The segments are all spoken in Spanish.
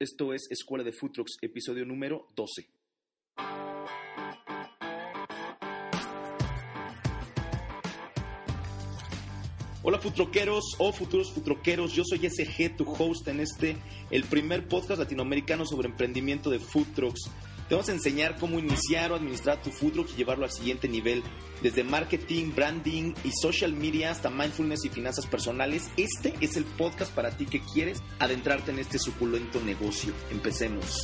Esto es Escuela de Trucks, episodio número 12. Hola futroqueros o futuros futroqueros, yo soy SG, tu host en este, el primer podcast latinoamericano sobre emprendimiento de trucks. Te vamos a enseñar cómo iniciar o administrar tu food y llevarlo al siguiente nivel, desde marketing, branding y social media hasta mindfulness y finanzas personales. Este es el podcast para ti que quieres adentrarte en este suculento negocio. Empecemos.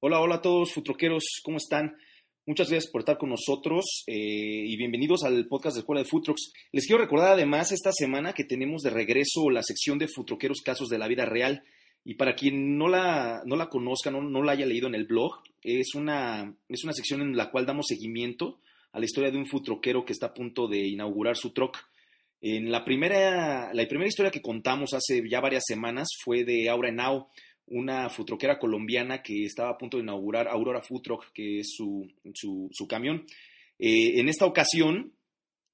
Hola, hola a todos, futroqueros, ¿cómo están? Muchas gracias por estar con nosotros eh, y bienvenidos al podcast de Escuela de Futrox. Les quiero recordar además esta semana que tenemos de regreso la sección de Futroqueros Casos de la Vida Real. Y para quien no la, no la conozca, no, no la haya leído en el blog, es una, es una sección en la cual damos seguimiento a la historia de un futroquero que está a punto de inaugurar su truck. En la primera, la primera historia que contamos hace ya varias semanas fue de Aura Now una futroquera colombiana que estaba a punto de inaugurar Aurora Truck, que es su, su, camión. Eh, en esta ocasión,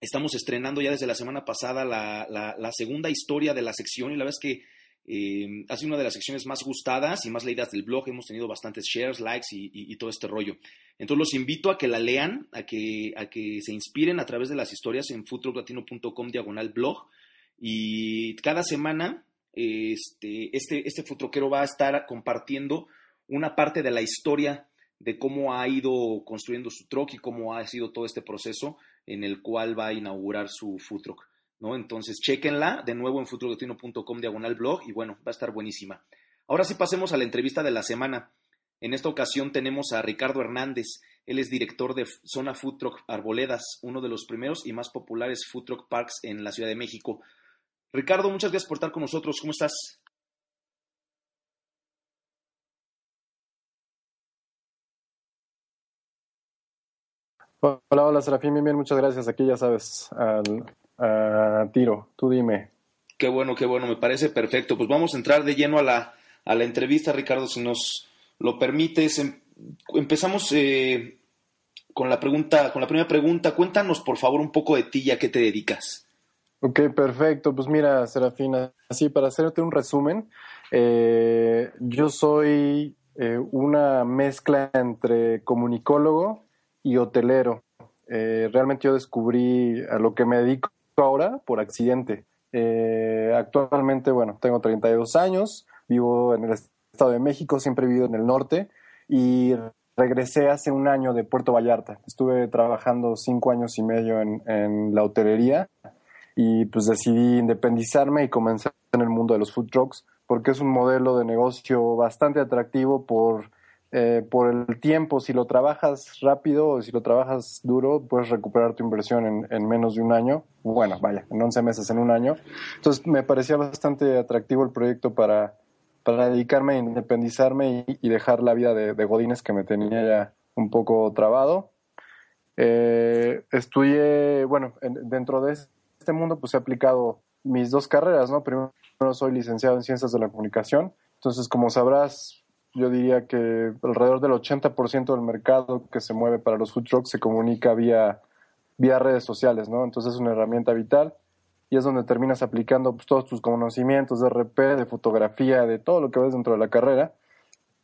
estamos estrenando ya desde la semana pasada la, la, segunda historia de la sección y la verdad que eh, ha sido una de las secciones más gustadas y más leídas del blog. Hemos tenido bastantes shares, likes y, todo este rollo. Entonces los invito a que la lean, a que, a que se inspiren a través de las historias en foodtrucklatino.com diagonal blog. Y cada semana este, este, este futroquero va a estar compartiendo una parte de la historia de cómo ha ido construyendo su truck y cómo ha sido todo este proceso en el cual va a inaugurar su food ¿no? Entonces, chequenla de nuevo en futrodestino.com diagonal blog y bueno, va a estar buenísima. Ahora sí pasemos a la entrevista de la semana. En esta ocasión tenemos a Ricardo Hernández. Él es director de Zona Food Arboledas, uno de los primeros y más populares food parks en la Ciudad de México. Ricardo, muchas gracias por estar con nosotros. ¿Cómo estás? Hola, hola, Serafín, bien, bien, muchas gracias. Aquí ya sabes, al tiro, tú dime. Qué bueno, qué bueno, me parece perfecto. Pues vamos a entrar de lleno a la, a la entrevista, Ricardo, si nos lo permites. Em, empezamos eh, con la pregunta, con la primera pregunta. Cuéntanos, por favor, un poco de ti y a qué te dedicas. Ok, perfecto. Pues mira, Serafina, así para hacerte un resumen, eh, yo soy eh, una mezcla entre comunicólogo y hotelero. Eh, realmente yo descubrí a lo que me dedico ahora por accidente. actualmente, bueno, tengo 32 años, vivo en el Estado de México, siempre he vivido en el norte y regresé hace un año de Puerto Vallarta. Estuve trabajando cinco años y medio en, en la hotelería y pues decidí independizarme y comenzar en el mundo de los food trucks porque es un modelo de negocio bastante atractivo por, eh, por el tiempo. Si lo trabajas rápido o si lo trabajas duro, puedes recuperar tu inversión en, en, menos de un año. Bueno, vaya, en 11 meses, en un año. Entonces me parecía bastante atractivo el proyecto para, para dedicarme a independizarme y, dejar la vida de, Godines que me tenía ya un poco trabado. Eh, estudié, bueno, dentro de este mundo pues he aplicado mis dos carreras, ¿no? Primero soy licenciado en Ciencias de la Comunicación, entonces como sabrás, yo diría que alrededor del 80% del mercado que se mueve para los food trucks se comunica vía, vía redes sociales, ¿no? Entonces es una herramienta vital y es donde terminas aplicando pues, todos tus conocimientos de RP, de fotografía, de todo lo que ves dentro de la carrera.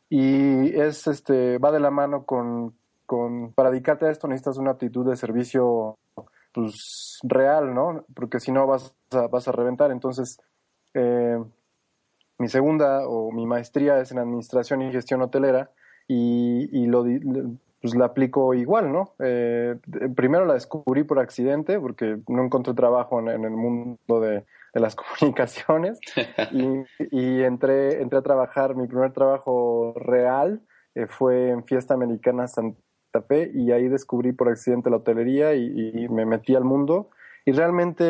Y es este va de la mano con, con para dedicarte a esto necesitas una actitud de servicio pues real, ¿no? Porque si no vas a, vas a reventar. Entonces, eh, mi segunda o mi maestría es en administración y gestión hotelera y, y lo, pues la aplico igual, ¿no? Eh, primero la descubrí por accidente porque no encontré trabajo en, el mundo de, de, las comunicaciones y, y, entré, entré a trabajar, mi primer trabajo real eh, fue en Fiesta Americana Santa y ahí descubrí por accidente la hotelería y, me metí al mundo. Y realmente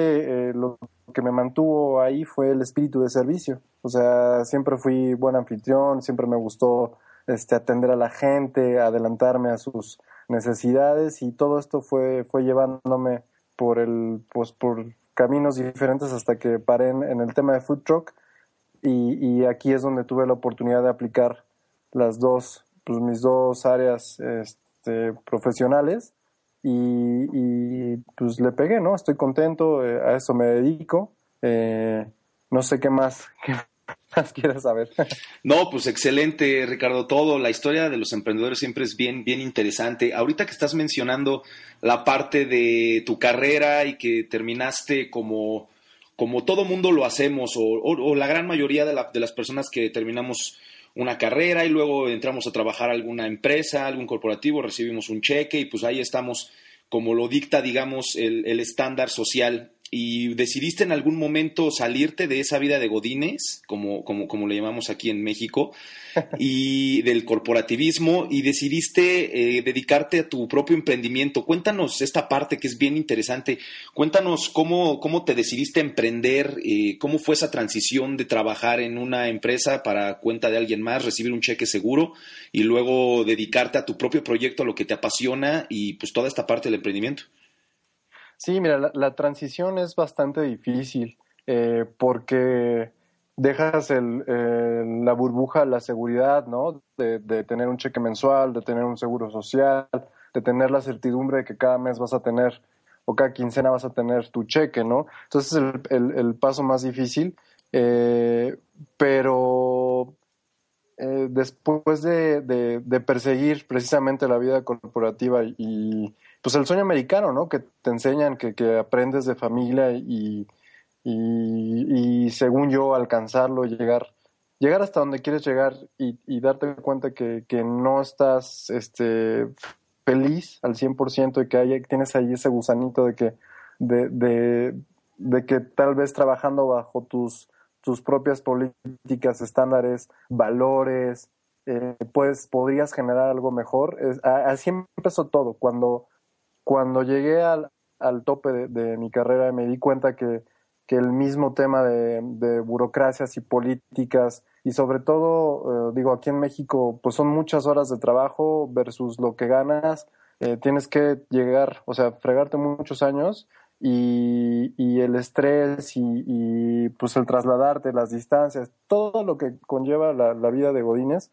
eh, lo que me mantuvo ahí fue el espíritu de servicio. O sea, siempre fui buen anfitrión, siempre me gustó este, atender a la gente, adelantarme a sus necesidades y todo esto fue, fue llevándome por, el, pues, por caminos diferentes hasta que paré en, el tema de food truck y, y, aquí es donde tuve la oportunidad de aplicar las dos, pues mis dos áreas este, profesionales y, pues le pegué, ¿no? Estoy contento, eh, a eso me dedico. Eh, no sé qué más, qué más quieres saber. No, pues excelente, Ricardo, todo. La historia de los emprendedores siempre es bien, bien interesante. Ahorita que estás mencionando la parte de tu carrera y que terminaste como, como todo mundo lo hacemos, o, la gran mayoría de, de las personas que terminamos una carrera y luego entramos a trabajar alguna empresa, algún corporativo, recibimos un cheque y pues ahí estamos como lo dicta, digamos, el, el estándar social y decidiste en algún momento salirte de esa vida de godines, como, como, como le llamamos aquí en México, y del corporativismo, y decidiste eh, dedicarte a tu propio emprendimiento. Cuéntanos esta parte que es bien interesante. Cuéntanos cómo, cómo te decidiste emprender, eh, cómo fue esa transición de trabajar en una empresa para cuenta de alguien más, recibir un cheque seguro, y luego dedicarte a tu propio proyecto, a lo que te apasiona, y pues toda esta parte del emprendimiento. Sí, mira, la, transición es bastante difícil eh, porque dejas el, la burbuja, la seguridad, ¿no? De, tener un cheque mensual, de tener un seguro social, de tener la certidumbre de que cada mes vas a tener o cada quincena vas a tener tu cheque, ¿no? Entonces es el, el, paso más difícil, eh, pero eh, después de, perseguir precisamente la vida corporativa y, pues el sueño americano, ¿no? Que te enseñan, que, aprendes de familia y, y, según yo alcanzarlo, llegar, llegar hasta donde quieres llegar y, darte cuenta que, no estás este, feliz al 100% y que tienes ahí ese gusanito de que, de que tal vez trabajando bajo tus, tus propias políticas, estándares, valores, eh, pues podrías generar algo mejor. así empezó todo. Cuando cuando llegué al, al tope de, mi carrera me di cuenta que, que el mismo tema de, de, burocracias y políticas y sobre todo, eh, digo, aquí en México, pues son muchas horas de trabajo versus lo que ganas. Eh, tienes que llegar, o sea, fregarte muchos años y, y el estrés y, y, pues el trasladarte, las distancias, todo lo que conlleva la, vida de Godines,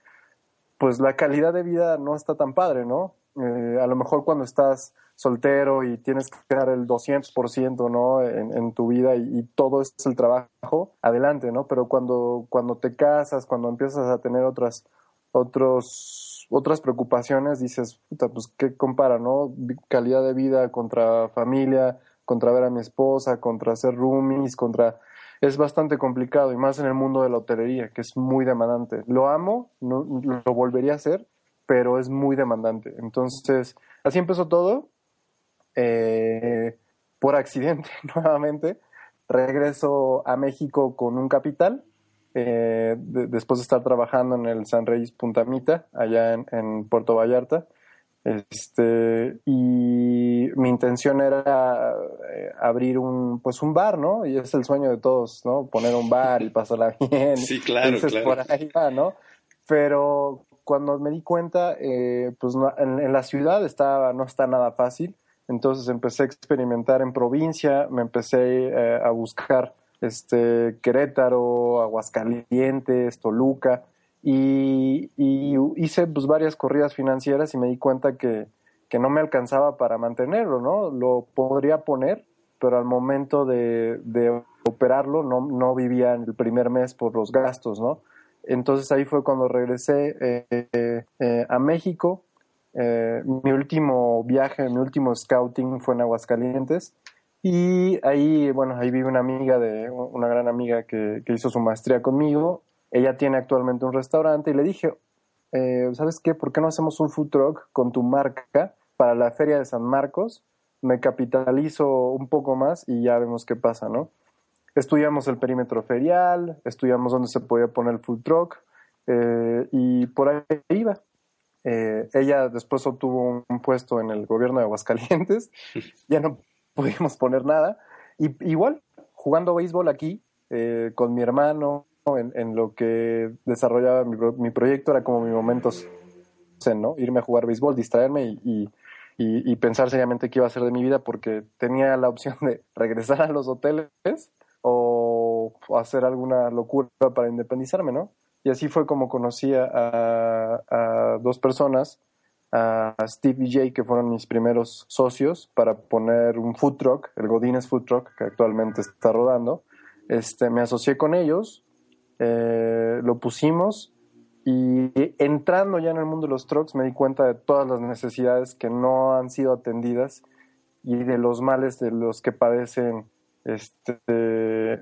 pues la calidad de vida no está tan padre, ¿no? Eh, a lo mejor cuando estás soltero y tienes que dar el 200% ¿no? En, tu vida y, todo es el trabajo, adelante, ¿no? Pero cuando, cuando te casas, cuando empiezas a tener otras, otros, otras preocupaciones, dices, puta, pues qué compara, ¿no? Calidad de vida contra familia, contra ver a mi esposa, contra hacer roomies, contra... Es bastante complicado y más en el mundo de la hotelería, que es muy demandante. Lo amo, lo volvería a hacer, pero es muy demandante. Entonces, así empezó todo eh, por accidente nuevamente, regreso a México con un capital, eh, después de estar trabajando en el San Reyes Puntamita, allá en, Puerto Vallarta. Este, y mi intención era eh, abrir un, pues un bar, ¿no? Y es el sueño de todos, ¿no? Poner un bar y pasarla bien. Sí, claro, claro. Por ahí va, ¿no? Pero cuando me di cuenta, pues en, en, la ciudad estaba, no está nada fácil. Entonces empecé a experimentar en provincia, me empecé eh, a buscar este, Querétaro, Aguascalientes, Toluca, y, hice pues, varias corridas financieras y me di cuenta que, no me alcanzaba para mantenerlo, ¿no? Lo podría poner, pero al momento de, operarlo no, no, vivía en el primer mes por los gastos, ¿no? Entonces ahí fue cuando regresé eh, eh, a México, eh, mi último viaje, mi último scouting fue en Aguascalientes. Y ahí, bueno, ahí vive una amiga de, una gran amiga que, hizo su maestría conmigo. Ella tiene actualmente un restaurante y le dije, eh, ¿sabes qué? ¿Por qué no hacemos un food truck con tu marca para la feria de San Marcos? Me capitalizo un poco más y ya vemos qué pasa, ¿no? Estudiamos el perímetro ferial, estudiamos dónde se podía poner el food truck eh, y por ahí iba. Eh, ella después obtuvo un, puesto en el gobierno de Aguascalientes, ya no pudimos poner nada. Y igual, jugando béisbol aquí, eh, con mi hermano, en, lo que desarrollaba mi, proyecto, era como mi momento ¿no? Irme a jugar béisbol, distraerme y, pensar seriamente qué iba a hacer de mi vida, porque tenía la opción de regresar a los hoteles o hacer alguna locura para independizarme, ¿no? Y así fue como conocí a, dos personas a Steve y Jay, que fueron mis primeros socios, para poner un food truck, el Godines Food Truck, que actualmente está rodando. Este, me asocié con ellos, eh, lo pusimos y entrando ya en el mundo de los trucks me di cuenta de todas las necesidades que no han sido atendidas y de los males de los que padecen este,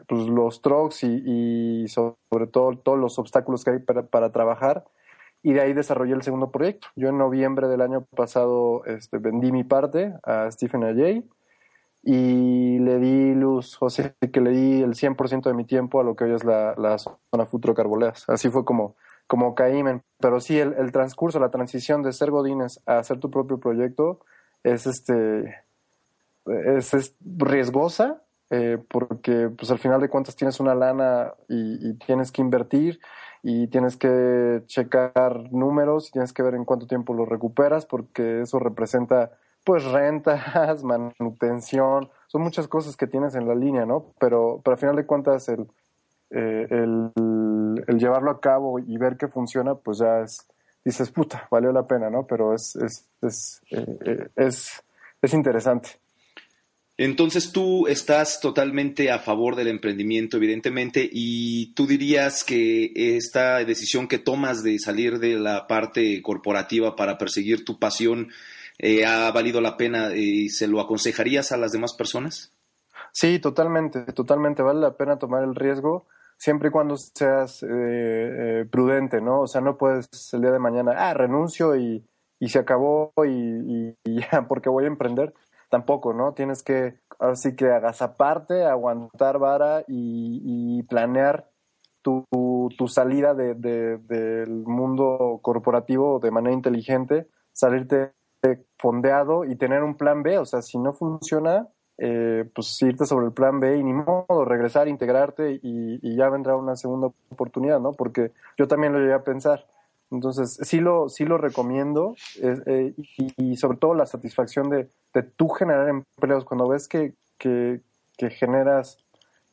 pues los trucks y, sobre todo todos los obstáculos que hay para, trabajar y de ahí desarrollé el segundo proyecto. Yo en noviembre del año pasado este, vendí mi parte a Stephen Ajay y le di luz, o sea, que le di el 100% de mi tiempo a lo que hoy es la, la zona Futuro Carboleas. Así fue como, como caímen. Pero sí, el, el, transcurso, la transición de ser Godines a hacer tu propio proyecto es, este, es, es riesgosa, eh, porque pues al final de cuentas tienes una lana y, y tienes que invertir y tienes que checar números y tienes que ver en cuánto tiempo lo recuperas porque eso representa pues rentas, manutención, son muchas cosas que tienes en la línea, ¿no? Pero, pero al final de cuentas el, eh, el, el, llevarlo a cabo y ver que funciona, pues ya es, dices, puta, valió la pena, ¿no? Pero es, es, es, eh es, es interesante. Entonces tú estás totalmente a favor del emprendimiento, evidentemente, y tú dirías que esta decisión que tomas de salir de la parte corporativa para perseguir tu pasión eh, ha valido la pena y se lo aconsejarías a las demás personas? Sí, totalmente, totalmente. Vale la pena tomar el riesgo siempre y cuando seas eh, eh, prudente, ¿no? O sea, no puedes el día de mañana, ah, renuncio y, y se acabó y, y, ya, porque voy a emprender tampoco, ¿no? Tienes que, así que agazaparte, aguantar vara y, planear tu, tu salida de, del mundo corporativo de manera inteligente, salirte fondeado y tener un plan B, o sea, si no funciona, eh, pues irte sobre el plan B y ni modo, regresar, integrarte y, ya vendrá una segunda oportunidad, ¿no? Porque yo también lo llegué a pensar. Entonces, sí lo, sí lo recomiendo eh, y, sobre todo la satisfacción de, de tú generar empleos cuando ves que, que, que, generas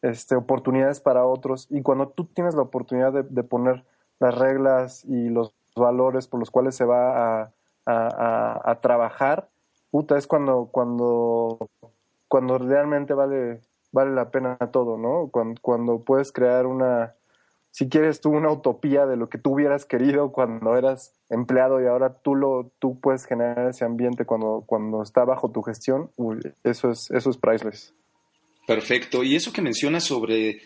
este, oportunidades para otros y cuando tú tienes la oportunidad de, de poner las reglas y los valores por los cuales se va a, a, a, trabajar, puta, es cuando, cuando, cuando realmente vale, vale la pena todo, ¿no? Cuando, cuando puedes crear una, si quieres tú una utopía de lo que tú hubieras querido cuando eras empleado y ahora tú lo tú puedes generar ese ambiente cuando cuando está bajo tu gestión, eso es eso es priceless. Perfecto. Y eso que mencionas sobre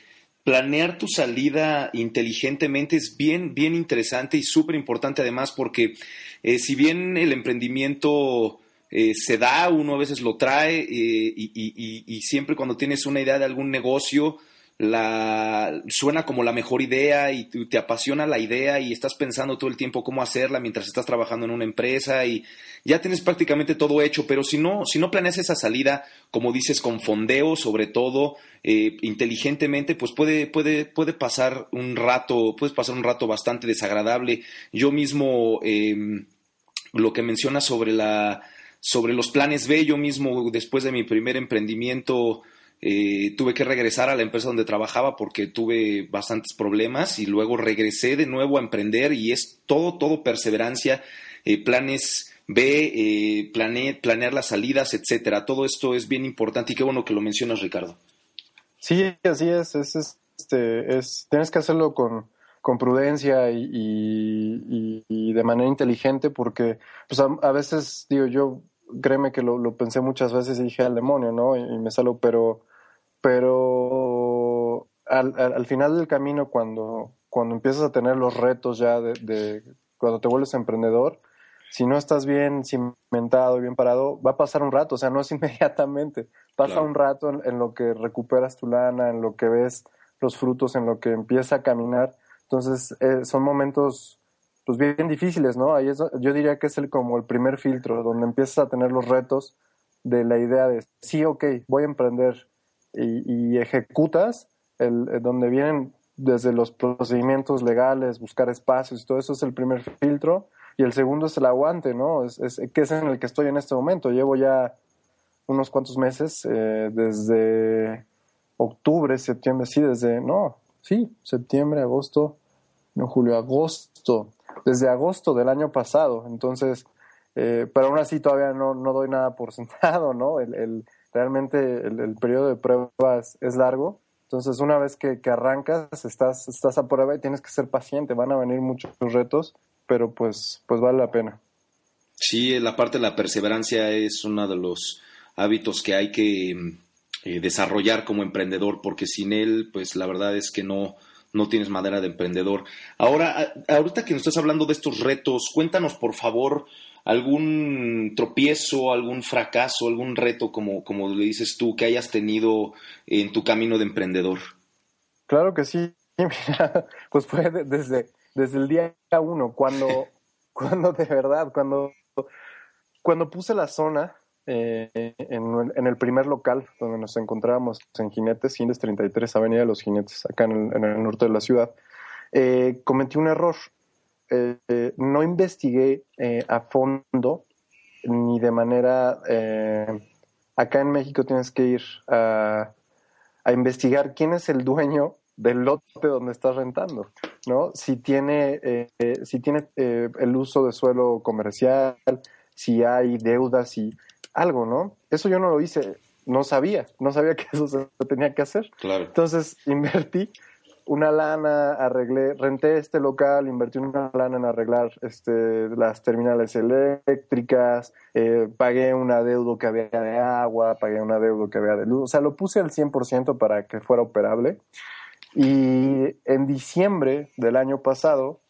planear tu salida inteligentemente es bien bien interesante y súper importante además porque eh, si bien el emprendimiento eh, se da, uno a veces lo trae eh, y, siempre cuando tienes una idea de algún negocio, la suena como la mejor idea y te apasiona la idea y estás pensando todo el tiempo cómo hacerla mientras estás trabajando en una empresa y ya tienes prácticamente todo hecho, pero si no, si no planeas esa salida, como dices, con fondeo, sobre todo, eh, inteligentemente, pues puede, puede, puede pasar un rato, puedes pasar un rato bastante desagradable. Yo mismo, eh, lo que mencionas sobre la, sobre los planes B, yo mismo, después de mi primer emprendimiento, eh, tuve que regresar a la empresa donde trabajaba porque tuve bastantes problemas y luego regresé de nuevo a emprender y es todo, todo perseverancia, eh, planes B, eh, planear las salidas, etcétera. Todo esto es bien importante y qué bueno que lo mencionas, Ricardo. Sí, así es, es, este, es tienes que hacerlo con, con prudencia y, de manera inteligente porque pues a, veces, digo, yo créeme que lo, pensé muchas veces y dije al demonio, ¿no? Y, y me salgo, pero pero al, al, final del camino, cuando, cuando empiezas a tener los retos ya de, de, cuando te vuelves emprendedor, si no estás bien cimentado y bien parado, va a pasar un rato, o sea, no es inmediatamente, pasa claro. un rato en, en, lo que recuperas tu lana, en lo que ves los frutos, en lo que empieza a caminar. Entonces, eh, son momentos pues bien difíciles, ¿no? Ahí es, yo diría que es el, como el primer filtro, donde empiezas a tener los retos de la idea de, sí, ok, voy a emprender, y, y ejecutas, el, el, donde vienen desde los procedimientos legales, buscar espacios todo eso es el primer filtro. Y el segundo es el aguante, ¿no? Es, es, que es en el que estoy en este momento. Llevo ya unos cuantos meses, eh, desde octubre, septiembre, sí, desde, no, sí, septiembre, agosto, no, julio, agosto, desde agosto del año pasado. Entonces, Eh, pero aún así todavía no, no doy nada por sentado, ¿no? El, el realmente el, periodo de pruebas es largo. Entonces, una vez que, arrancas, estás, estás a prueba y tienes que ser paciente. Van a venir muchos retos, pero pues, pues vale la pena. Sí, la parte de la perseverancia es uno de los hábitos que hay que eh, desarrollar como emprendedor, porque sin él, pues la verdad es que no, no tienes madera de emprendedor. Ahora, ahorita que nos estás hablando de estos retos, cuéntanos por favor algún tropiezo, algún fracaso, algún reto, como, como le dices tú, que hayas tenido en tu camino de emprendedor. Claro que sí, mira, pues fue desde, desde el día uno, cuando, cuando de verdad, cuando, cuando puse la zona eh, en, el primer local donde nos encontrábamos en Jinetes, Jinetes 33, Avenida de los Jinetes, acá en el, norte de la ciudad, eh, cometí un error. Eh, no investigué a fondo ni de manera... Acá en México tienes que ir a, a, investigar quién es el dueño del lote donde estás rentando, ¿no? Si tiene, si tiene el uso de suelo comercial, si hay deudas, si algo, ¿no? Eso yo no lo hice, no sabía, no sabía que eso se tenía que hacer. Claro. Entonces invertí una lana, arreglé, renté este local, invertí una lana en arreglar este, las terminales eléctricas, eh, pagué un adeudo que había de agua, pagué un adeudo que había de luz, o sea, lo puse al 100% para que fuera operable. Y en diciembre del año pasado,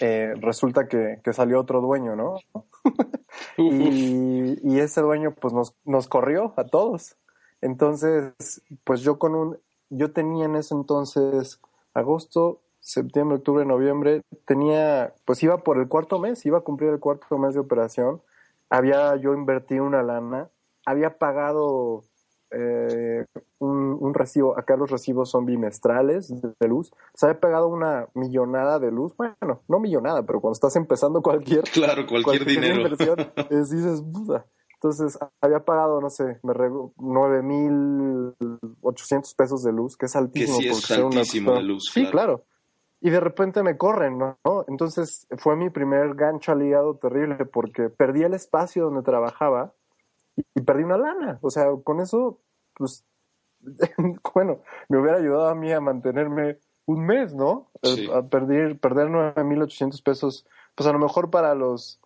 eh, resulta que, que, salió otro dueño, ¿no? y, y, ese dueño pues nos, nos corrió a todos. Entonces, pues yo con un yo tenía en ese entonces agosto, septiembre, octubre, noviembre, tenía, pues iba por el cuarto mes, iba a cumplir el cuarto mes de operación, había yo invertido una lana, había pagado eh, un, recibo, acá los recibos son bimestrales de luz, se había pagado una millonada de luz, bueno, no millonada, pero cuando estás empezando cualquier, claro, cualquier, dinero. inversión, dices, puta, entonces había pagado, no sé, me nueve mil ochocientos pesos de luz, que es altísimo. Que sí es altísimo de luz. Sí, claro. Y de repente me corren, ¿no? Entonces fue mi primer gancho al hígado terrible porque perdí el espacio donde trabajaba y, perdí una lana. O sea, con eso, pues, bueno, me hubiera ayudado a mí a mantenerme un mes, ¿no? A perder, perder 9.800 pesos, pues a lo mejor para los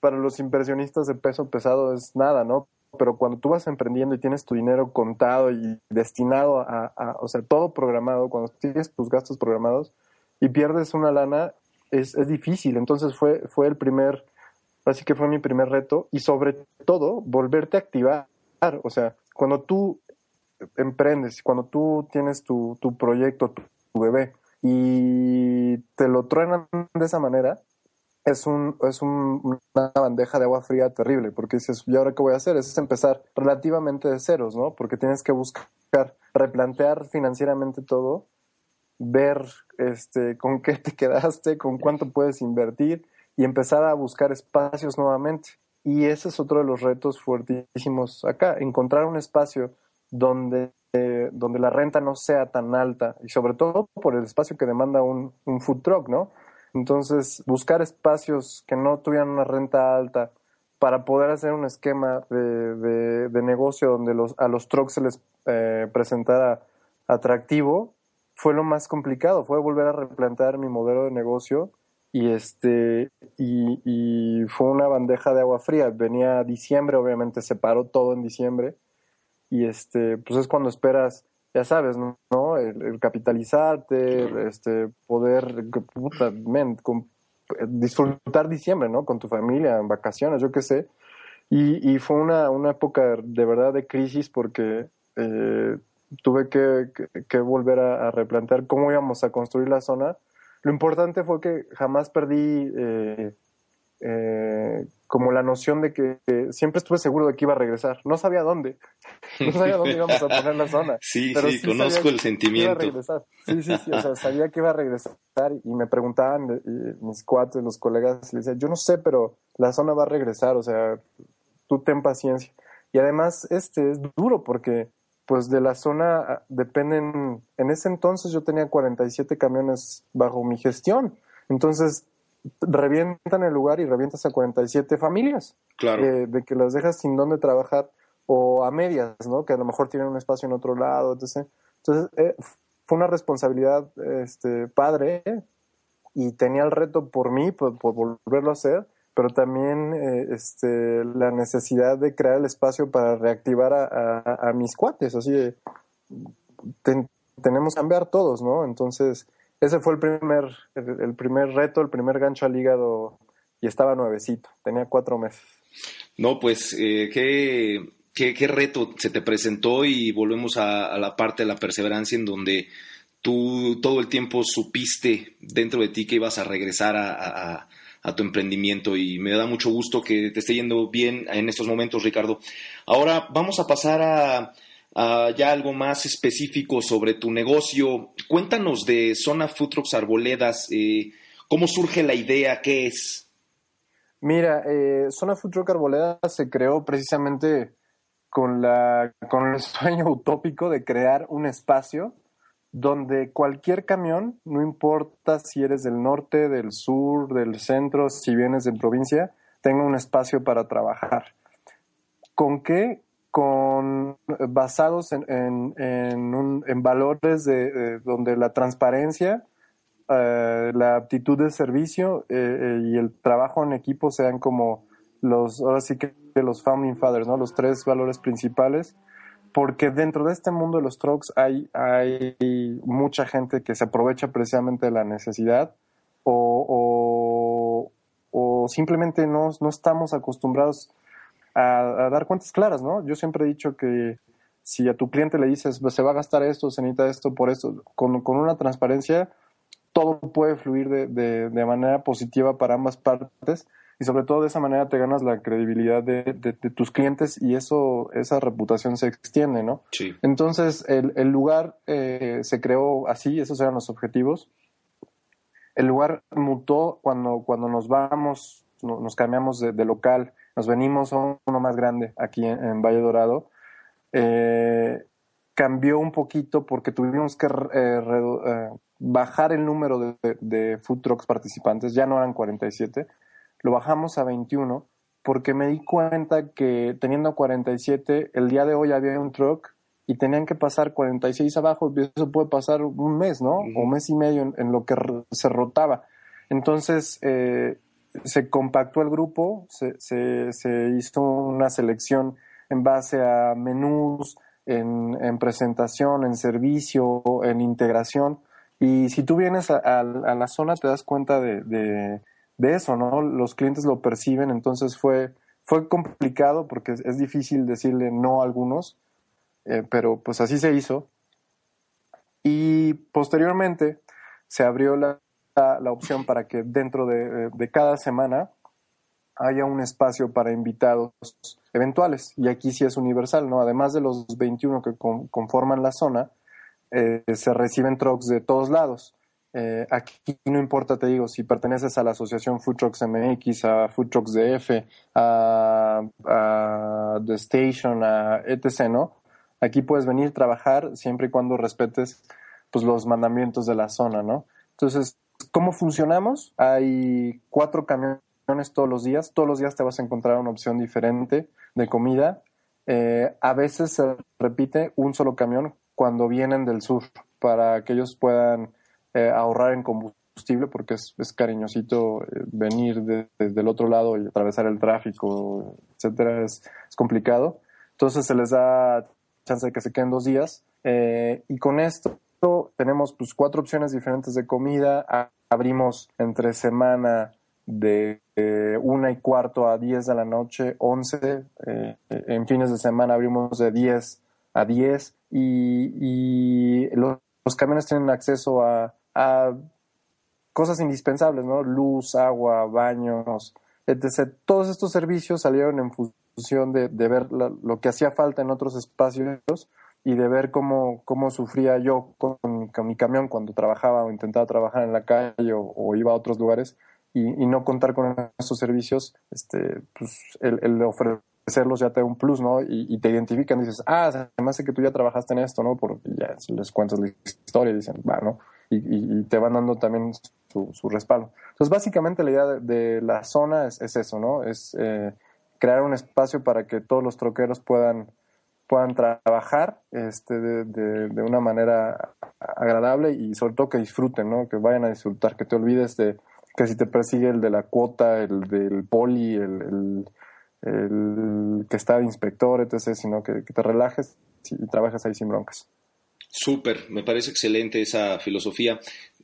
para los inversionistas de peso pesado es nada, ¿no? Pero cuando tú vas emprendiendo y tienes tu dinero contado y destinado a, o sea, todo programado, cuando tienes tus gastos programados y pierdes una lana, es, es difícil. Entonces fue, fue el primer, así que fue mi primer reto y sobre todo volverte a activar. O sea, cuando tú emprendes, cuando tú tienes tu, tu proyecto, tu bebé y te lo truenan de esa manera, es, un, es un, una bandeja de agua fría terrible, porque dices, ¿y ahora qué voy a hacer? Es empezar relativamente de ceros, ¿no? Porque tienes que buscar, replantear financieramente todo, ver este, con qué te quedaste, con cuánto puedes invertir y empezar a buscar espacios nuevamente. Y ese es otro de los retos fuertísimos acá, encontrar un espacio donde, eh, donde la renta no sea tan alta y sobre todo por el espacio que demanda un, un food truck, ¿no? Entonces, buscar espacios que no tuvieran una renta alta para poder hacer un esquema de, de, negocio donde los, a los trucks se les eh, presentara atractivo fue lo más complicado, fue volver a replantear mi modelo de negocio y este y, y, fue una bandeja de agua fría. Venía diciembre, obviamente se paró todo en diciembre y este pues es cuando esperas ya sabes, ¿no? El, capitalizarte, este, poder, puta, disfrutar diciembre, ¿no? Con tu familia, en vacaciones, yo qué sé. Y, y fue una, una época de verdad de crisis porque eh, tuve que, que, volver a, replantear cómo íbamos a construir la zona. Lo importante fue que jamás perdí eh, eh, como la noción de que siempre estuve seguro de que iba a regresar. No sabía dónde. No sabía dónde íbamos a poner la zona. Sí, sí, conozco el sentimiento. Sí, sí, sí. O sea, sabía que iba a regresar y me preguntaban mis cuates, los colegas, y les decía, yo no sé, pero la zona va a regresar. O sea, tú ten paciencia. Y además, este es duro porque pues de la zona ah, dependen, en ese entonces yo tenía 47 camiones bajo mi gestión. Entonces, revientan el lugar y revientas a 47 familias. Claro. Eh, de que las dejas sin dónde trabajar o a medias, ¿no? Que a lo mejor tienen un espacio en otro lado, etc. Entonces, eh, fue una responsabilidad este, padre y tenía el reto por mí, por, volverlo a hacer, pero también eh, este, la necesidad de crear el espacio para reactivar a, mis cuates, así de, tenemos que cambiar todos, ¿no? Entonces, ese fue el primer, el, primer reto, el primer gancho al hígado y estaba nuevecito, tenía cuatro meses. No, pues eh, qué, qué, reto se te presentó y volvemos a, la parte de la perseverancia en donde tú todo el tiempo supiste dentro de ti que ibas a regresar a, tu emprendimiento y me da mucho gusto que te esté yendo bien en estos momentos, Ricardo. Ahora vamos a pasar a, ya algo más específico sobre tu negocio. Cuéntanos de Zona Food Trucks Arboledas, eh, ¿cómo surge la idea? ¿Qué es? Mira, eh, Zona Food Truck Arboledas se creó precisamente con, la, con el sueño utópico de crear un espacio donde cualquier camión, no importa si eres del norte, del sur, del centro, si vienes de provincia, tenga un espacio para trabajar. ¿Con qué? Con basados en, en, valores de, donde la transparencia, eh, la aptitud de servicio eh, eh, y el trabajo en equipo sean como los, ahora sí que los founding fathers, ¿no? Los tres valores principales, porque dentro de este mundo de los trucks hay, hay mucha gente que se aprovecha precisamente de la necesidad o, o, simplemente no, no, estamos acostumbrados a, dar cuentas claras, ¿no? Yo siempre he dicho que si a tu cliente le dices, se va a gastar esto, se necesita esto por esto, con, con una transparencia, todo puede fluir de, de, de manera positiva para ambas partes y sobre todo de esa manera te ganas la credibilidad de, tus clientes y eso esa reputación se extiende, ¿no? Sí. Entonces el, el lugar eh, se creó así, esos eran los objetivos. El lugar mutó cuando, cuando nos vamos, nos cambiamos de, local, nos venimos a uno más grande aquí en, Valle Dorado. Eh, cambió un poquito porque tuvimos que eh, bajar el número de, de, food trucks participantes, ya no eran 47, lo bajamos a 21 porque me di cuenta que teniendo 47, el día de hoy había un truck y tenían que pasar 46 abajo, eso puede pasar un mes, ¿no? O un mes y medio en, lo que se rotaba. Entonces, eh, se compactó el grupo, se, se, hizo una selección en base a menús, en, en, presentación, en servicio, en integración. Y si tú vienes a, la zona, te das cuenta de de eso, ¿no? Los clientes lo perciben, entonces fue, fue complicado porque es, difícil decirle no a algunos, eh, pero pues así se hizo. Y posteriormente se abrió la, la, opción para que dentro de, de, cada semana haya un espacio para invitados eventuales. Y aquí sí es universal, ¿no? Además de los 21 que conforman la zona, eh, se reciben trucks de todos lados. Eh, aquí no importa, te digo, si perteneces a la asociación Food Trucks MX, a Food Trucks DF, a, a The Station, a etc., ¿no? Aquí puedes venir a trabajar siempre y cuando respetes pues, los mandamientos de la zona, ¿no? Entonces, ¿cómo funcionamos? Hay cuatro camiones todos los días. Todos los días te vas a encontrar una opción diferente de comida. Eh, a veces se repite un solo camión cuando vienen del sur para que ellos puedan eh, ahorrar en combustible porque es, cariñosito eh, venir desde el otro lado y atravesar el tráfico, etcétera, es, complicado. Entonces se les da chance de que se queden dos días eh, y con esto tenemos pues cuatro opciones diferentes de comida. abrimos entre semana de una y cuarto a diez de la noche, once. en fines de semana abrimos de diez a diez y, los camiones tienen acceso a a cosas indispensables, ¿no? Luz, agua, baños, etc. Todos estos servicios salieron en función de, ver lo que hacía falta en otros espacios y de ver cómo, cómo sufría yo con, mi camión cuando trabajaba o intentaba trabajar en la calle o, iba a otros lugares y, no contar con estos servicios, este, pues el, ofrecerlos ya te da un plus, ¿no? Y, te identifican, dices, ah, además de que tú ya trabajaste en esto, ¿no? Porque ya les cuentas la historia y dicen, va, ¿no? Y, te van dando también su, respaldo. Entonces, básicamente la idea de, la zona es, eso, ¿no? Es eh, crear un espacio para que todos los troqueros puedan, puedan trabajar este, de, de, una manera agradable y sobre todo que disfruten, ¿no? Que vayan a disfrutar, que te olvides de que si te persigue el de la cuota, el del poli, el, el, que está de inspector, etc., sino que, te relajes y trabajes ahí sin broncas. Súper, me parece excelente esa filosofía.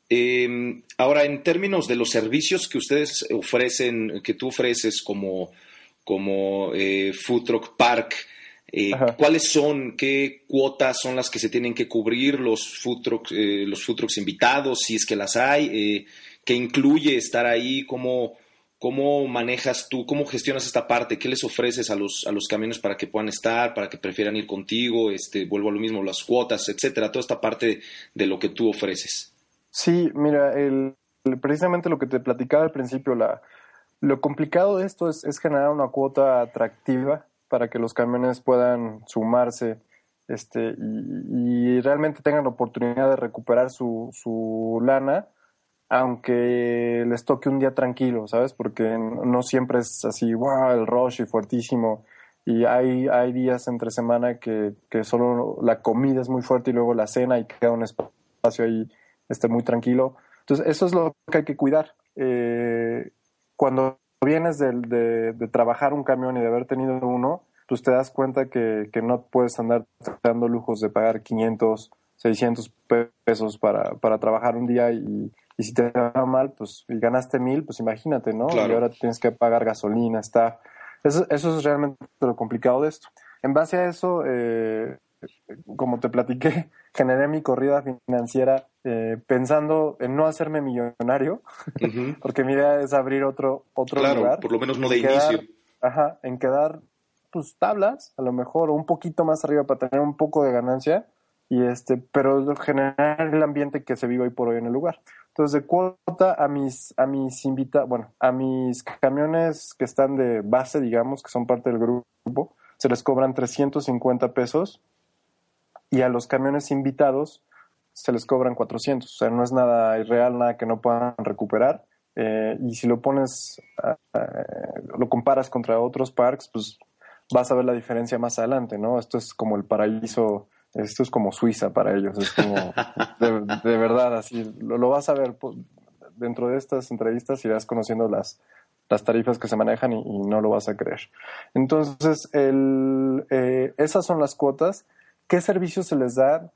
Em, ahora, en términos de los servicios que ustedes ofrecen, que tú ofreces como, como eh, Food Truck Park, eh, ¿cuáles son, qué cuotas son las que se tienen que cubrir los food, trucks, eh, los food trucks invitados, si es que las hay? ¿Qué incluye estar ahí? ¿Cómo, ¿Cómo manejas tú, cómo gestionas esta parte? ¿Qué les ofreces a los, a los camiones para que puedan estar, para que prefieran ir contigo? Este, vuelvo a lo mismo, las cuotas, etcétera, toda esta parte de, lo que tú ofreces. Sí, mira, el, precisamente lo que te platicaba al principio, la, lo complicado de esto es, generar una cuota atractiva para que los camiones puedan sumarse este, y, realmente tengan la oportunidad de recuperar su, su lana aunque les toque un día tranquilo, ¿sabes? Porque no siempre es así, wow, el rush y fuertísimo. Y hay, hay días entre semana que, que solo la comida es muy fuerte y luego la cena y queda un espacio ahí este, muy tranquilo. Entonces, eso es lo que hay que cuidar. Eh, cuando vienes de, de, trabajar un camión y de haber tenido uno, pues te das cuenta que, que no puedes andar dando lujos de pagar 500, 600 pesos para, para trabajar un día y, y si te va mal, pues, y ganaste mil, pues imagínate, ¿no? Y ahora tienes que pagar gasolina, está. Eso, eso es realmente lo complicado de esto. En base a eso, eh, como te platiqué, generé mi corrida financiera eh, pensando en no hacerme millonario, porque mi idea es abrir otro, otro claro, por lo menos no de inicio. Ajá, en quedar pues tablas, a lo mejor, o un poquito más arriba para tener un poco de ganancia, y este, pero generar el ambiente que se vive hoy por hoy en el lugar. Entonces, de cuota a mis, a mis invita bueno, a mis camiones que están de base, digamos, que son parte del grupo, se les cobran 350 pesos y a los camiones invitados se les cobran 400. O sea, no es nada irreal, nada que no puedan recuperar. Eh, y si lo pones, lo comparas contra otros parks, pues vas a ver la diferencia más adelante, ¿no? Esto es como el paraíso esto es como Suiza para ellos, es como de, verdad, así lo, vas a ver dentro de estas entrevistas y vas conociendo las, las tarifas que se manejan y, no lo vas a creer. Entonces, el, eh, esas son las cuotas. ¿Qué servicios se les da?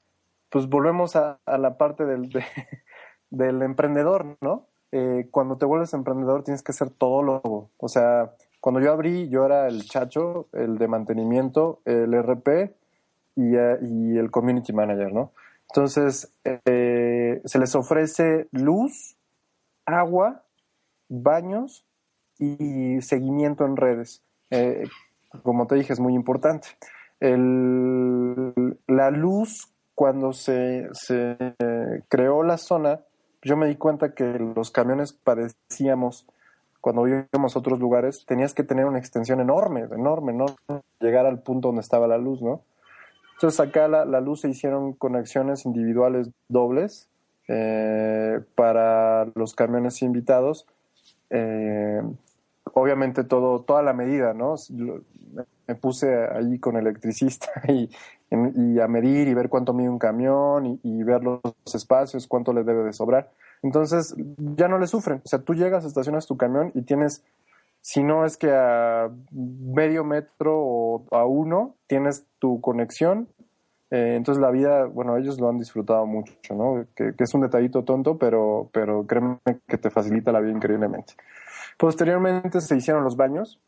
Pues volvemos a, la parte del, del emprendedor, ¿no? Eh, cuando te vuelves emprendedor tienes que ser todólogo. O sea, cuando yo abrí, yo era el chacho, el de mantenimiento, el RP, eh, y, el community manager, ¿no? Entonces, eh, se les ofrece luz, agua, baños y seguimiento en redes. Eh, como te dije, es muy importante. la luz, cuando se, se creó la zona, yo me di cuenta que los camiones padecíamos cuando vivíamos a otros lugares, tenías que tener una extensión enorme, enorme, ¿no? Llegar al punto donde estaba la luz, ¿no? Entonces acá la, luz se hicieron conexiones individuales dobles eh, para los camiones invitados. Eh, obviamente todo, toda la medida, ¿no? Me puse allí con electricista y, y a medir y ver cuánto mide un camión y, ver los espacios, cuánto le debe de sobrar. Entonces ya no le sufren. O sea, tú llegas, estacionas tu camión y tienes si no es que a medio metro o a uno tienes tu conexión. Eh, entonces la vida, bueno, ellos lo han disfrutado mucho, ¿no? Que, es un detallito tonto, pero, pero créeme que te facilita la vida increíblemente. Posteriormente se hicieron los baños.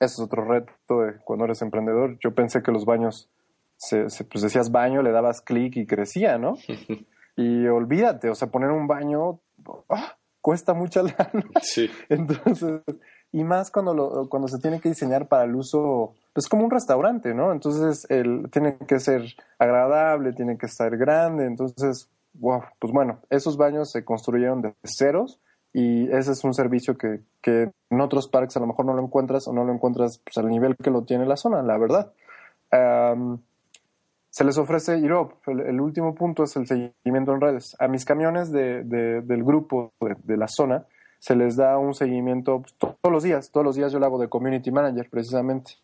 Ese es otro reto de cuando eres emprendedor. Yo pensé que los baños, se, pues decías baño, le dabas clic y crecía, ¿no? y olvídate, o sea, poner un baño ¡ah! cuesta mucha lana. Sí. Entonces, y más cuando, lo, cuando se tiene que diseñar para el uso, pues como un restaurante, ¿no? Entonces, el, tiene que ser agradable, tiene que estar grande, entonces, wow, pues bueno, esos baños se construyeron de ceros y ese es un servicio que, que en otros parques a lo mejor no lo encuentras o no lo encuentras pues, al nivel que lo tiene la zona, la verdad. se les ofrece IROP. El, último punto es el seguimiento en redes. A mis camiones de, del grupo de, la zona se les da un seguimiento pues, todos los días. Todos los días yo lo hago de community manager precisamente.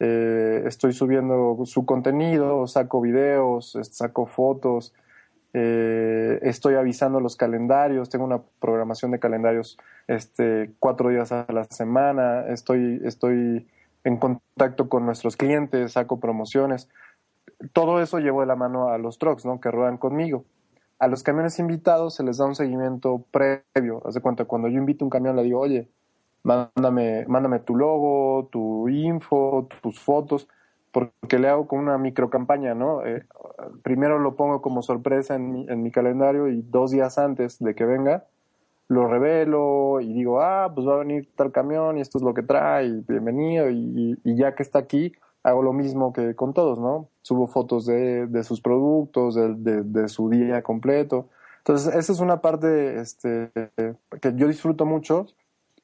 Eh, estoy subiendo su contenido, saco videos, saco fotos, eh, estoy avisando los calendarios, tengo una programación de calendarios este, cuatro días a la semana, estoy, estoy en contacto con nuestros clientes, saco promociones todo eso llevo de la mano a los trucks, ¿no? Que ruedan conmigo. A los camiones invitados se les da un seguimiento previo. Haz de cuenta, cuando yo invito un camión le digo, oye, mándame, mándame tu logo, tu info, tus fotos, porque le hago con una micro campaña, ¿no? Eh, primero lo pongo como sorpresa en mi, en mi calendario y dos días antes de que venga, lo revelo y digo, ah, pues va a venir tal camión y esto es lo que trae, bienvenido, y ya que está aquí, hago lo mismo que con todos, ¿no? Subo fotos de, de sus productos, de, de, su día completo. Entonces, esa es una parte este, que yo disfruto mucho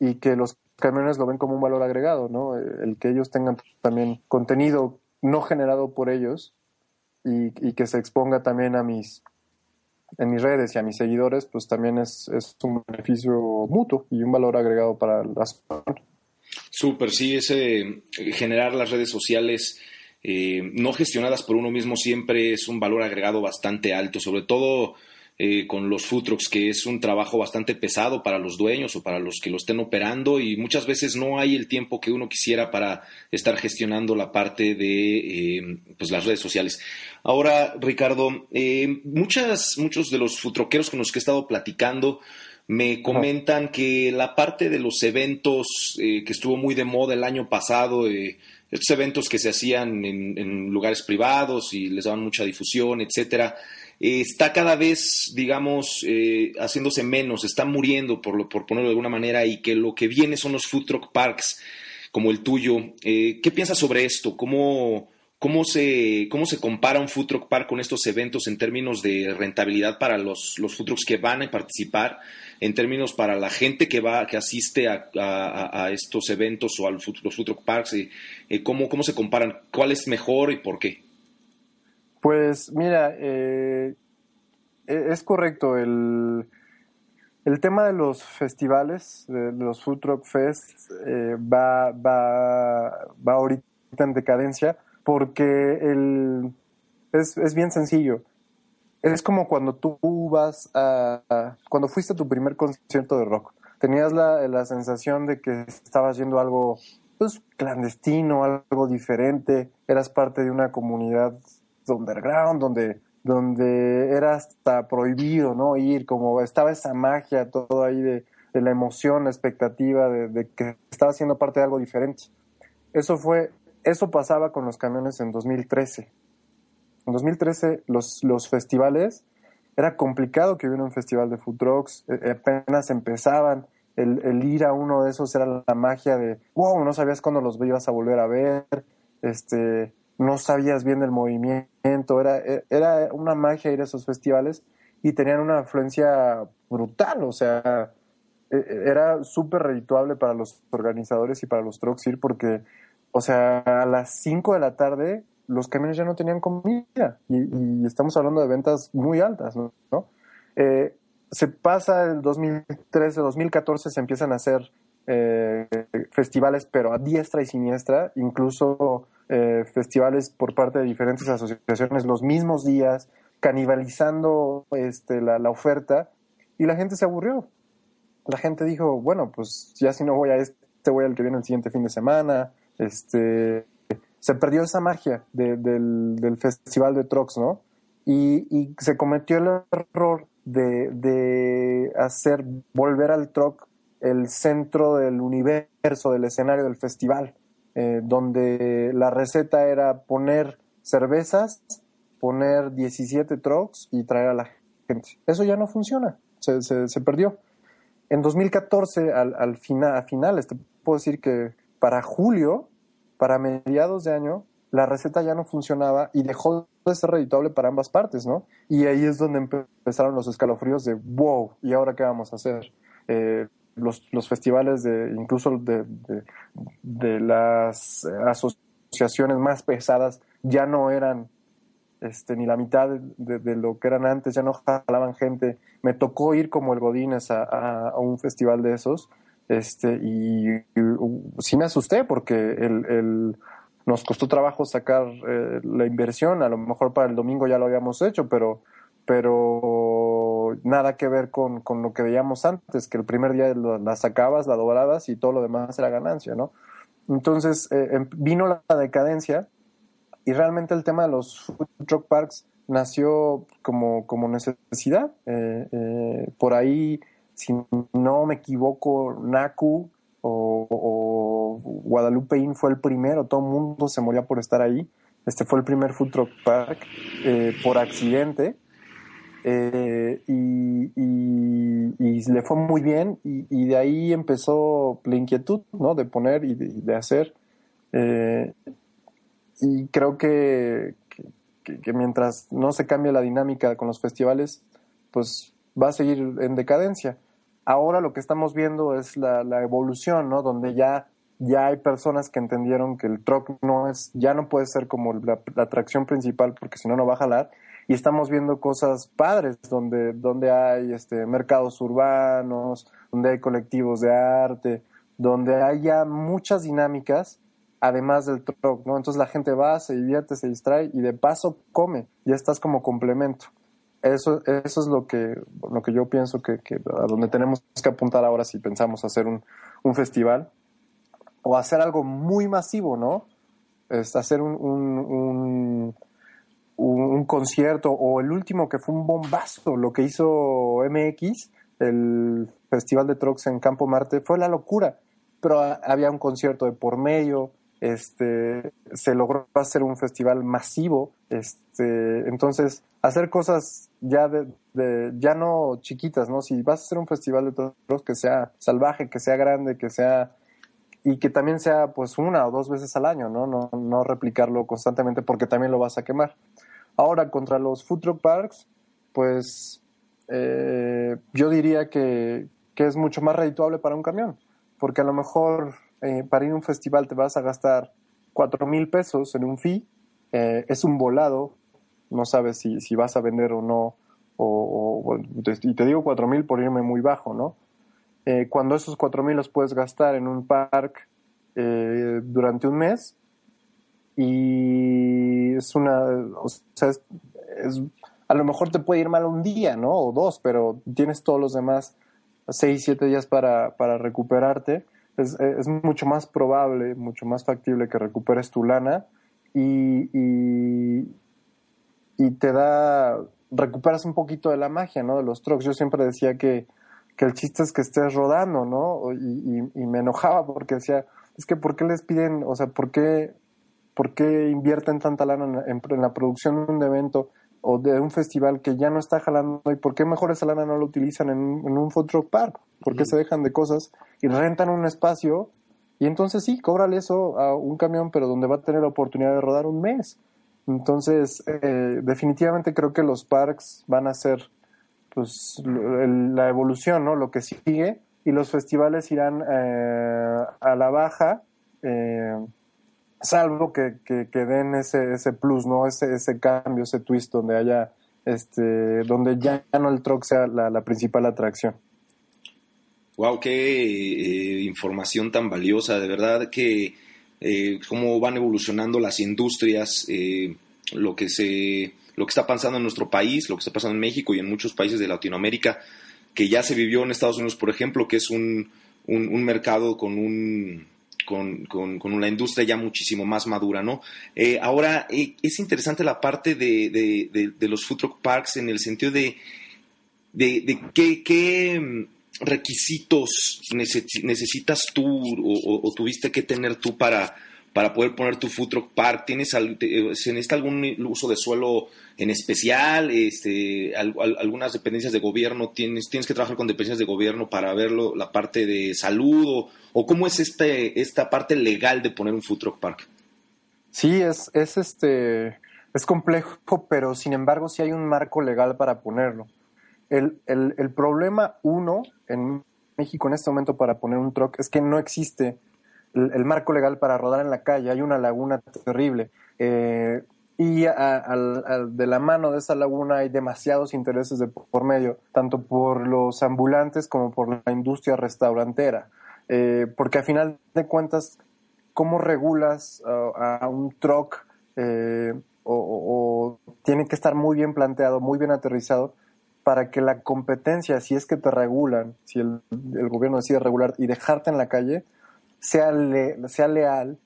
y que los camiones lo ven como un valor agregado, ¿no? El que ellos tengan también contenido no generado por ellos y, y que se exponga también a mis en mis redes y a mis seguidores, pues también es, es un beneficio mutuo y un valor agregado para las Súper, sí, eh, generar las redes sociales eh, no gestionadas por uno mismo siempre es un valor agregado bastante alto, sobre todo eh, con los food que es un trabajo bastante pesado para los dueños o para los que lo estén operando y muchas veces no hay el tiempo que uno quisiera para estar gestionando la parte de pues las redes sociales. Ahora, Ricardo, muchas, muchos de los food con los que he estado platicando me comentan que la parte de los eventos eh, que estuvo muy de moda el año pasado, eh, estos eventos que se hacían en, lugares privados y les daban mucha difusión, etcétera, eh, está cada vez, digamos, haciéndose menos, está muriendo, por, por ponerlo de alguna manera, y que lo que viene son los food truck parks como el tuyo. ¿Qué piensas sobre esto? ¿Cómo, ¿Cómo se, ¿Cómo se compara un food truck park con estos eventos en términos de rentabilidad para los, los food trucks que van a participar, en términos para la gente que va, que asiste a, a, estos eventos o a los food truck parks? Eh, eh, ¿cómo, ¿Cómo se comparan? ¿Cuál es mejor y por qué? Pues mira, eh, e, es correcto. El, el tema de los festivales, de, los Food Truck Fest, va, va, va ahorita en decadencia porque el, es, es, bien sencillo. Es como cuando tú vas a, cuando fuiste a tu primer concierto de rock. Tenías la, la sensación de que estabas yendo algo pues, clandestino, algo diferente. Eras parte de una comunidad underground donde, donde era hasta prohibido no ir, como estaba esa magia, todo ahí de, de la emoción, la expectativa de, de que estaba siendo parte de algo diferente. Eso fue eso pasaba con los camiones en 2013. En 2013 los, los festivales, era complicado que hubiera un festival de food trucks, eh, apenas empezaban, el, ir a uno de esos era la magia de, wow, no sabías cuándo los ibas a volver a ver, este, no sabías bien del movimiento, era, e, era una magia ir a esos festivales y tenían una afluencia brutal, o sea, e, e, era súper redituable para los organizadores y para los trucks ir porque o sea, a las 5 de la tarde los camiones ya no tenían comida y, estamos hablando de ventas muy altas, ¿no? Eh, se pasa el 2013, 2014 se empiezan a hacer eh, festivales, pero a diestra y siniestra, incluso eh, festivales por parte de diferentes asociaciones los mismos días, canibalizando este, la, la, oferta, y la gente se aburrió. La gente dijo, bueno, pues ya si no voy a este, voy al que viene el siguiente fin de semana, este, se perdió esa magia del, festival de trucks, ¿no? Y, se cometió el error de, hacer volver al truck el centro del universo, del escenario del festival, eh, donde la receta era poner cervezas, poner 17 trucks y traer a la gente. Eso ya no funciona, se, perdió. En 2014, al, al final, a finales, te puedo decir que para julio, para mediados de año, la receta ya no funcionaba y dejó de ser reditable para ambas partes, ¿no? Y ahí es donde empezaron los escalofríos de, wow, ¿y ahora qué vamos a hacer? Eh, los, los, festivales de, incluso de, de, las asociaciones más pesadas ya no eran este, ni la mitad de, lo que eran antes, ya no jalaban gente. Me tocó ir como el Godínez a, un festival de esos, este, y, sí me asusté porque nos costó trabajo sacar eh, la inversión, a lo mejor para el domingo ya lo habíamos hecho, pero, pero nada que ver con, con lo que veíamos antes, que el primer día la sacabas, la doblabas y todo lo demás era ganancia, ¿no? Entonces eh, em, vino la decadencia y realmente el tema de los food truck parks nació como, como necesidad. Eh, por ahí, si no me equivoco, Naku o, Guadalupe fue el primero, todo el mundo se moría por estar ahí. Este fue el primer food truck park por accidente. y, y, le fue muy bien y, de ahí empezó la inquietud ¿no? de poner y de, hacer eh, y creo que, que, mientras no se cambie la dinámica con los festivales pues va a seguir en decadencia ahora lo que estamos viendo es la, evolución ¿no? donde ya ya hay personas que entendieron que el truck no es, ya no puede ser como la, la atracción principal porque si no, no va a jalar y estamos viendo cosas padres donde, donde hay este, mercados urbanos, donde hay colectivos de arte, donde hay ya muchas dinámicas además del truck, ¿no? Entonces la gente va, se divierte, se distrae y de paso come, ya estás como complemento. Eso, eso es lo que, lo que yo pienso que, a donde tenemos que apuntar ahora si pensamos hacer un, un festival o hacer algo muy masivo, ¿no? Es hacer un, un un, concierto o el último que fue un bombazo, lo que hizo MX, el Festival de Trucks en Campo Marte, fue la locura. Pero había un concierto de por medio, este, se logró hacer un festival masivo, este, entonces hacer cosas ya de, ya no chiquitas, ¿no? Si vas a hacer un festival de trucks que sea salvaje, que sea grande, que sea y que también sea pues una o dos veces al año, ¿no? No, no replicarlo constantemente porque también lo vas a quemar. Ahora, contra los food truck parks, pues eh, yo diría que, es mucho más redituable para un camión, porque a lo mejor eh, para ir a un festival te vas a gastar cuatro mil pesos en un fee, eh, es un volado, no sabes si, si, vas a vender o no, o, y te digo cuatro mil por irme muy bajo, ¿no? cuando esos cuatro mil los puedes gastar en un park durante un mes, y es una, o sea, es, a lo mejor te puede ir mal un día, ¿no? O dos, pero tienes todos los demás seis, siete días para, para recuperarte. Es, es, mucho más probable, mucho más factible que recuperes tu lana y, y, te da, recuperas un poquito de la magia, ¿no? De los trucks. Yo siempre decía que, que el chiste es que estés rodando, ¿no? Y, y, me enojaba porque decía, es que ¿por qué les piden, o sea, ¿por qué ¿Por qué invierten tanta lana en, la producción de un evento o de un festival que ya no está jalando? ¿Y por qué mejor esa lana no lo utilizan en, un food truck park? ¿Por qué se dejan de cosas y rentan un espacio? Y entonces sí, cóbrale eso a un camión, pero donde va a tener la oportunidad de rodar un mes. Entonces, eh, definitivamente creo que los parks van a ser pues la evolución, ¿no? Lo que sigue y los festivales irán eh, a la baja. Eh, salvo que, que, den ese, ese plus, ¿no? Ese, ese cambio, ese twist donde haya, este, donde ya no el truck sea la, principal atracción. Wow, qué eh, información tan valiosa, de verdad que eh, cómo van evolucionando las industrias, eh, lo que se, lo que está pasando en nuestro país, lo que está pasando en México y en muchos países de Latinoamérica, que ya se vivió en Estados Unidos, por ejemplo, que es un, un mercado con un con, con, con, una industria ya muchísimo más madura, ¿no? Eh, ahora, eh, es interesante la parte de, de, los food truck parks en el sentido de, de, qué, mm, requisitos necesitas tú o, tuviste que tener tú para, para poder poner tu food truck park? ¿Tienes, ¿Se necesita algún uso de suelo en especial? Este, ¿Algunas dependencias de gobierno? ¿Tienes, ¿Tienes que trabajar con dependencias de gobierno para verlo, la parte de salud? ¿O, o cómo es este, esta parte legal de poner un food truck park? Sí, es, es, este, es complejo, pero sin embargo sí hay un marco legal para ponerlo. El, el, el problema uno en México en este momento para poner un truck es que no existe el, marco legal para rodar en la calle, hay una laguna terrible. Eh, y de la mano de esa laguna hay demasiados intereses de por medio, tanto por los ambulantes como por la industria restaurantera. Eh, porque a final de cuentas, ¿cómo regulas a un truck eh, o, tiene que estar muy bien planteado, muy bien aterrizado para que la competencia, si es que te regulan, si el, gobierno decide regular y dejarte en la calle, sea, sea leal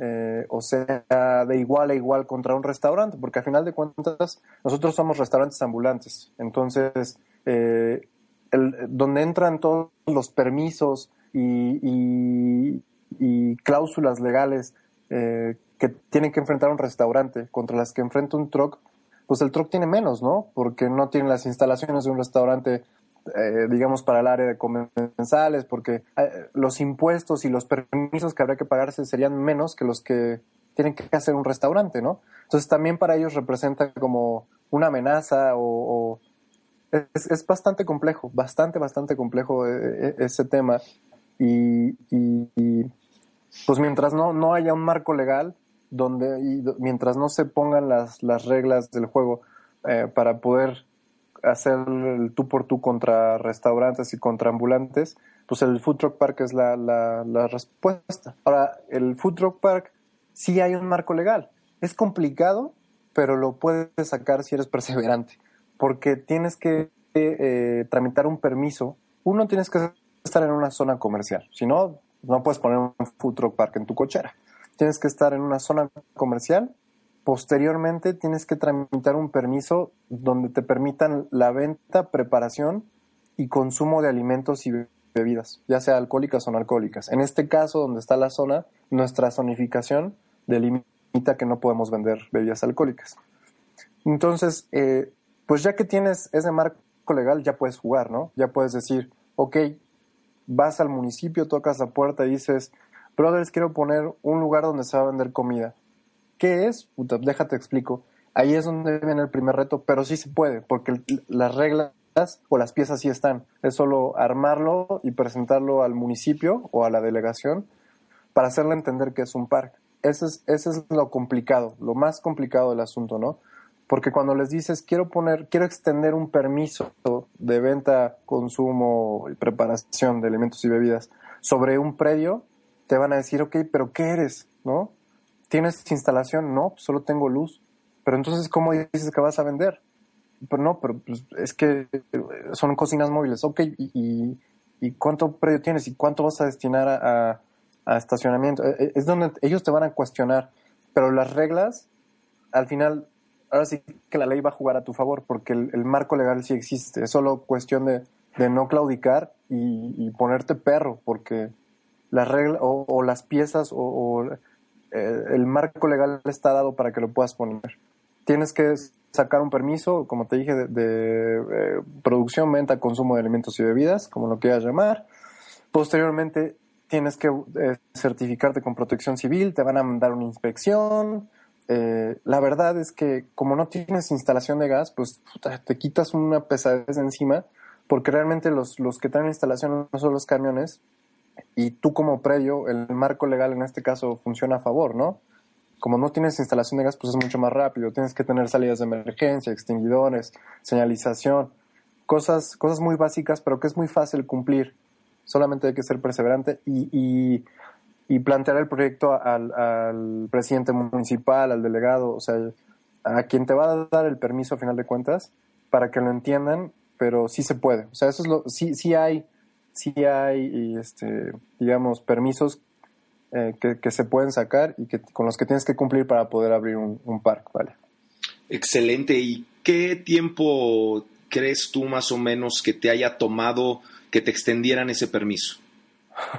eh, o sea de igual a igual contra un restaurante, porque a final de cuentas nosotros somos restaurantes ambulantes, entonces eh, donde entran todos los permisos y, cláusulas legales eh, que tienen que enfrentar un restaurante contra las que enfrenta un truck, pues el truck tiene menos, ¿no? Porque no tiene las instalaciones de un restaurante, eh, digamos, para el área de comensales, porque eh, los impuestos y los permisos que habría que pagarse serían menos que los que tienen que hacer un restaurante, ¿no? Entonces también para ellos representa como una amenaza o, es, bastante complejo, bastante, bastante complejo eh, ese tema. Y, pues mientras no, no haya un marco legal, donde y mientras no se pongan las, las reglas del juego eh, para poder hacer el tú por tú contra restaurantes y contra ambulantes, pues el Food Truck Park es la, la, respuesta. Ahora, el Food Truck Park sí hay un marco legal. Es complicado, pero lo puedes sacar si eres perseverante, porque tienes que eh, tramitar un permiso. Uno, tienes que estar en una zona comercial, si no, no puedes poner un Food Truck Park en tu cochera tienes que estar en una zona comercial. Posteriormente tienes que tramitar un permiso donde te permitan la venta, preparación y consumo de alimentos y bebidas, ya sea alcohólicas o no alcohólicas. En este caso, donde está la zona, nuestra zonificación delimita que no podemos vender bebidas alcohólicas. Entonces, eh, pues ya que tienes ese marco legal, ya puedes jugar, ¿no? Ya puedes decir, ok, vas al municipio, tocas la puerta y dices, brothers, quiero poner un lugar donde se va a vender comida. ¿Qué es? déjate explico. Ahí es donde viene el primer reto, pero sí se puede, porque las reglas o las piezas sí están. Es solo armarlo y presentarlo al municipio o a la delegación para hacerle entender que es un parque. Ese es, ese es lo complicado, lo más complicado del asunto, ¿no? Porque cuando les dices, quiero poner, quiero extender un permiso de venta, consumo y preparación de alimentos y bebidas sobre un predio, te van a decir, ok, pero ¿qué eres? ¿No? ¿Tienes instalación? No, pues solo tengo luz. Pero entonces, ¿cómo dices que vas a vender? Pero no, pero pues, es que son cocinas móviles. Ok, ¿y, cuánto predio tienes? ¿Y cuánto vas a destinar a, estacionamiento? E, e, es donde ellos te van a cuestionar. Pero las reglas, al final, ahora sí que la ley va a jugar a tu favor, porque el, marco legal sí existe. Es solo cuestión de, no claudicar y ponerte perro, porque las reglas o, las piezas o, eh, el marco legal está dado para que lo puedas poner. Tienes que sacar un permiso, como te dije, de, eh, producción, venta, consumo de alimentos y bebidas, como lo quieras llamar. Posteriormente tienes que eh, certificarte con protección civil, te van a mandar una inspección. la verdad es que como no tienes instalación de gas, pues te quitas una pesadez encima, porque realmente los, los que traen instalación no son los camiones, y tú como predio, el marco legal en este caso funciona a favor, ¿no? Como no tienes instalación de gas, pues es mucho más rápido. Tienes que tener salidas de emergencia, extinguidores, señalización, cosas, cosas muy básicas, pero que es muy fácil cumplir. Solamente hay que ser perseverante y, y, plantear el proyecto al, al, presidente municipal, al delegado, o sea, a quien te va a dar el permiso a final de cuentas, para que lo entiendan, pero sí se puede. O sea, eso es lo, sí, sí hay sí hay, este, digamos, permisos eh, que, se pueden sacar y que, con los que tienes que cumplir para poder abrir un, un parque, ¿vale? Excelente. ¿Y qué tiempo crees tú más o menos que te haya tomado que te extendieran ese permiso?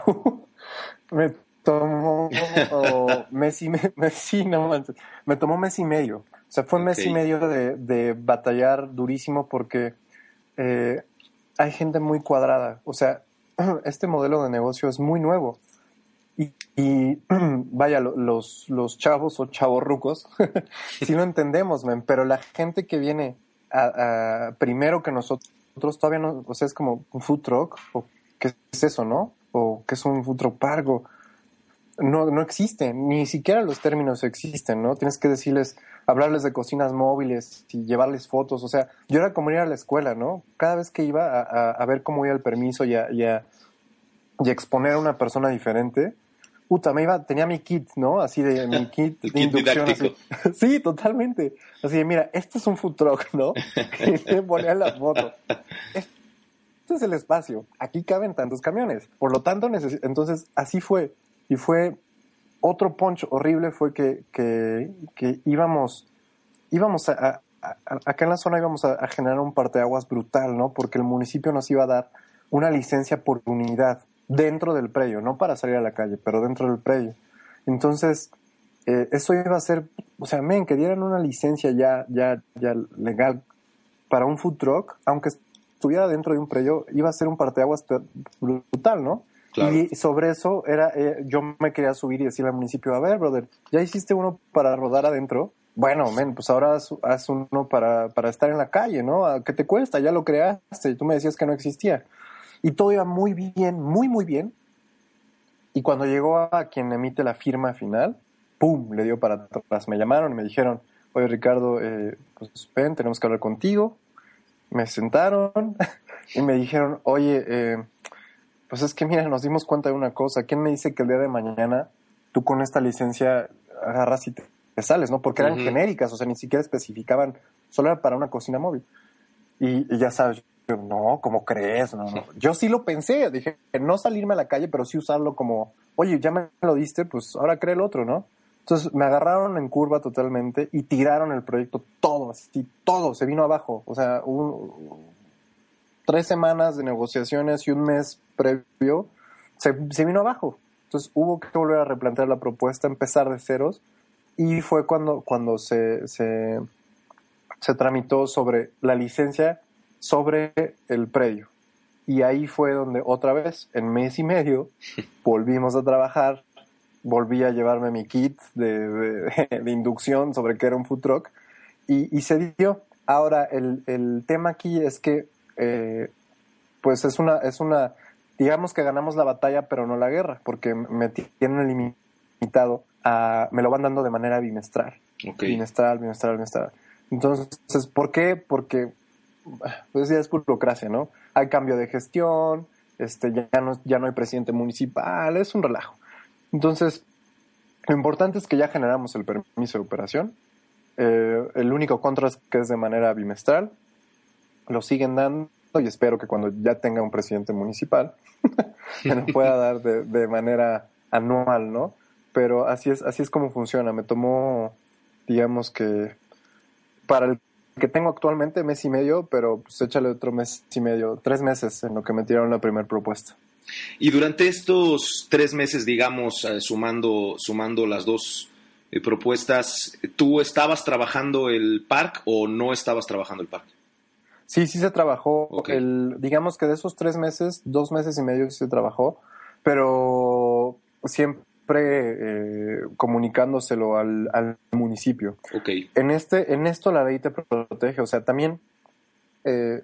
me tomó mes y no me tomó mes y medio. O sea, fue un mes y medio de, batallar durísimo porque eh, hay gente muy cuadrada. O sea, este modelo de negocio es muy nuevo. Y, vaya, los, los chavos o chavorrucos, sí lo entendemos, pero la gente que viene a, primero que nosotros, todavía no, o sea, es como un food truck, o qué es eso, ¿no? O qué es un food truck pargo. No, no existen, ni siquiera los términos existen, ¿no? Tienes que decirles, hablarles de cocinas móviles y llevarles fotos, o sea, yo era como ir a la escuela, ¿no? Cada vez que iba a, ver cómo iba el permiso y a, y a, exponer a una persona diferente, puta, me iba, tenía mi kit, ¿no? Así de mi kit de inducción. Sí, totalmente. Así de, mira, este es un food truck, ¿no? y ponía la foto. Este es el espacio. Aquí caben tantos camiones. Por lo tanto, entonces así fue. Y fue otro punch horrible fue que, que, íbamos, íbamos a, acá en la zona íbamos a, generar un parteaguas brutal, ¿no? Porque el municipio nos iba a dar una licencia por unidad dentro del predio, no para salir a la calle, pero dentro del predio. Entonces, eh, eso iba a ser, o sea, men, que dieran una licencia ya, ya, ya legal para un food truck, aunque estuviera dentro de un predio, iba a ser un parteaguas brutal, ¿no? Y sobre eso era, eh, yo me quería subir y decirle al municipio, a ver, brother, ya hiciste uno para rodar adentro. Bueno, men, pues ahora haz, uno para, para, estar en la calle, ¿no? ¿Qué te cuesta? Ya lo creaste tú me decías que no existía. Y todo iba muy bien, muy, muy bien. Y cuando llegó a quien emite la firma final, ¡pum! Le dio para atrás. Me llamaron y me dijeron, oye Ricardo, eh, pues ven, tenemos que hablar contigo. Me sentaron y me dijeron, oye, eh, pues es que mira, nos dimos cuenta de una cosa. ¿Quién me dice que el día de mañana tú con esta licencia agarras y te, sales, ¿no? Porque eran genéricas, o sea, ni siquiera especificaban, solo era para una cocina móvil. Y, ya sabes, yo, no, ¿cómo crees? No, no. Yo sí lo pensé, dije, no salirme a la calle, pero sí usarlo como, oye, ya me lo diste, pues ahora cree el otro, ¿no? Entonces me agarraron en curva totalmente y tiraron el proyecto todo, así, todo, se vino abajo. O sea, un, tres semanas de negociaciones y un mes previo, se, vino abajo. Entonces hubo que volver a replantear la propuesta, empezar de ceros, y fue cuando, cuando se, se, tramitó sobre la licencia sobre el predio. Y ahí fue donde otra vez, en mes y medio, volvimos a trabajar, volví a llevarme mi kit de, inducción sobre qué era un food truck y, se dio. Ahora, el, el, tema aquí es que eh, pues es una, es una, digamos que ganamos la batalla, pero no la guerra, porque me tienen limitado a, me lo van dando de manera bimestral. Bimestral, bimestral, bimestral. Entonces, ¿por qué? Porque, pues ya es burocracia, ¿no? Hay cambio de gestión, este, ya no, ya no hay presidente municipal, es un relajo. Entonces, lo importante es que ya generamos el permiso de operación. Eh, el único contra es que es de manera bimestral lo siguen dando y espero que cuando ya tenga un presidente municipal me lo pueda dar de, manera anual, ¿no? Pero así es, así es como funciona. Me tomó, digamos que, para el que tengo actualmente, mes y medio, pero pues échale otro mes y medio, tres meses en lo que me tiraron la primera propuesta. Y durante estos tres meses, digamos, eh, sumando, sumando las dos eh, propuestas, ¿tú estabas trabajando el parque o no estabas trabajando el parque? Sí, sí se trabajó. El, digamos que de esos tres meses, dos meses y medio se trabajó, pero siempre eh, comunicándoselo al, municipio. Okay. En, este, en esto la ley te protege, o sea, también eh,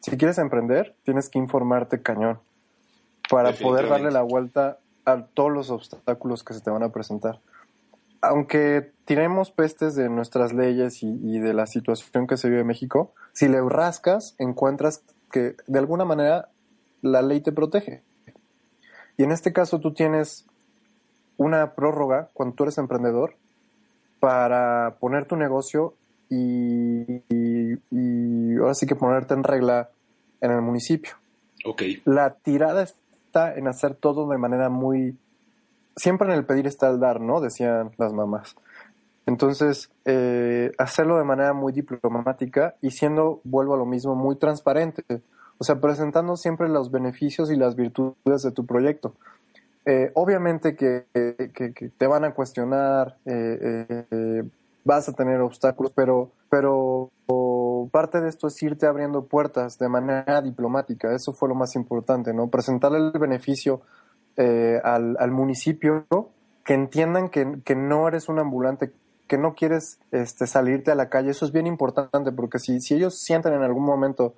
si quieres emprender, tienes que informarte cañón para poder darle la vuelta a todos los obstáculos que se te van a presentar aunque tiremos pestes de nuestras leyes y, de la situación que se vive en México, si le rascas, encuentras que de alguna manera la ley te protege. Y en este caso tú tienes una prórroga cuando tú eres emprendedor para poner tu negocio y, ahora sí que ponerte en regla en el municipio. Okay. La tirada está en hacer todo de manera muy siempre en el pedir está el dar, ¿no? Decían las mamás. Entonces, eh, hacerlo de manera muy diplomática y siendo, vuelvo a lo mismo, muy transparente. O sea, presentando siempre los beneficios y las virtudes de tu proyecto. Eh, obviamente que, te van a cuestionar, eh, vas a tener obstáculos, pero, pero parte de esto es irte abriendo puertas de manera diplomática. Eso fue lo más importante, ¿no? Presentarle el beneficio eh, al, al, municipio que entiendan que, que, no eres un ambulante, que no quieres este, salirte a la calle. Eso es bien importante porque si, si ellos sienten en algún momento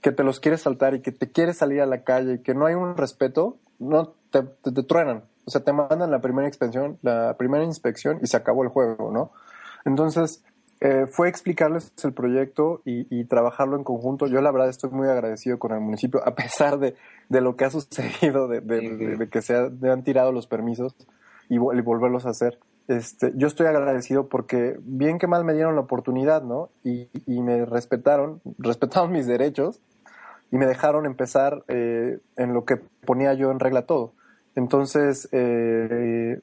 que te los quieres saltar y que te quieres salir a la calle y que no hay un respeto, no te, te, truenan. o sea, te mandan la primera la primera inspección y se acabó el juego, ¿no? Entonces, eh, fue explicarles el proyecto y, trabajarlo en conjunto. Yo la verdad estoy muy agradecido con el municipio, a pesar de, lo que ha sucedido, de, que se han tirado los permisos y, volverlos a hacer. Este, yo estoy agradecido porque bien que mal me dieron la oportunidad, ¿no? Y, me respetaron, respetaron mis derechos y me dejaron empezar eh, en lo que ponía yo en regla todo. Entonces, eh,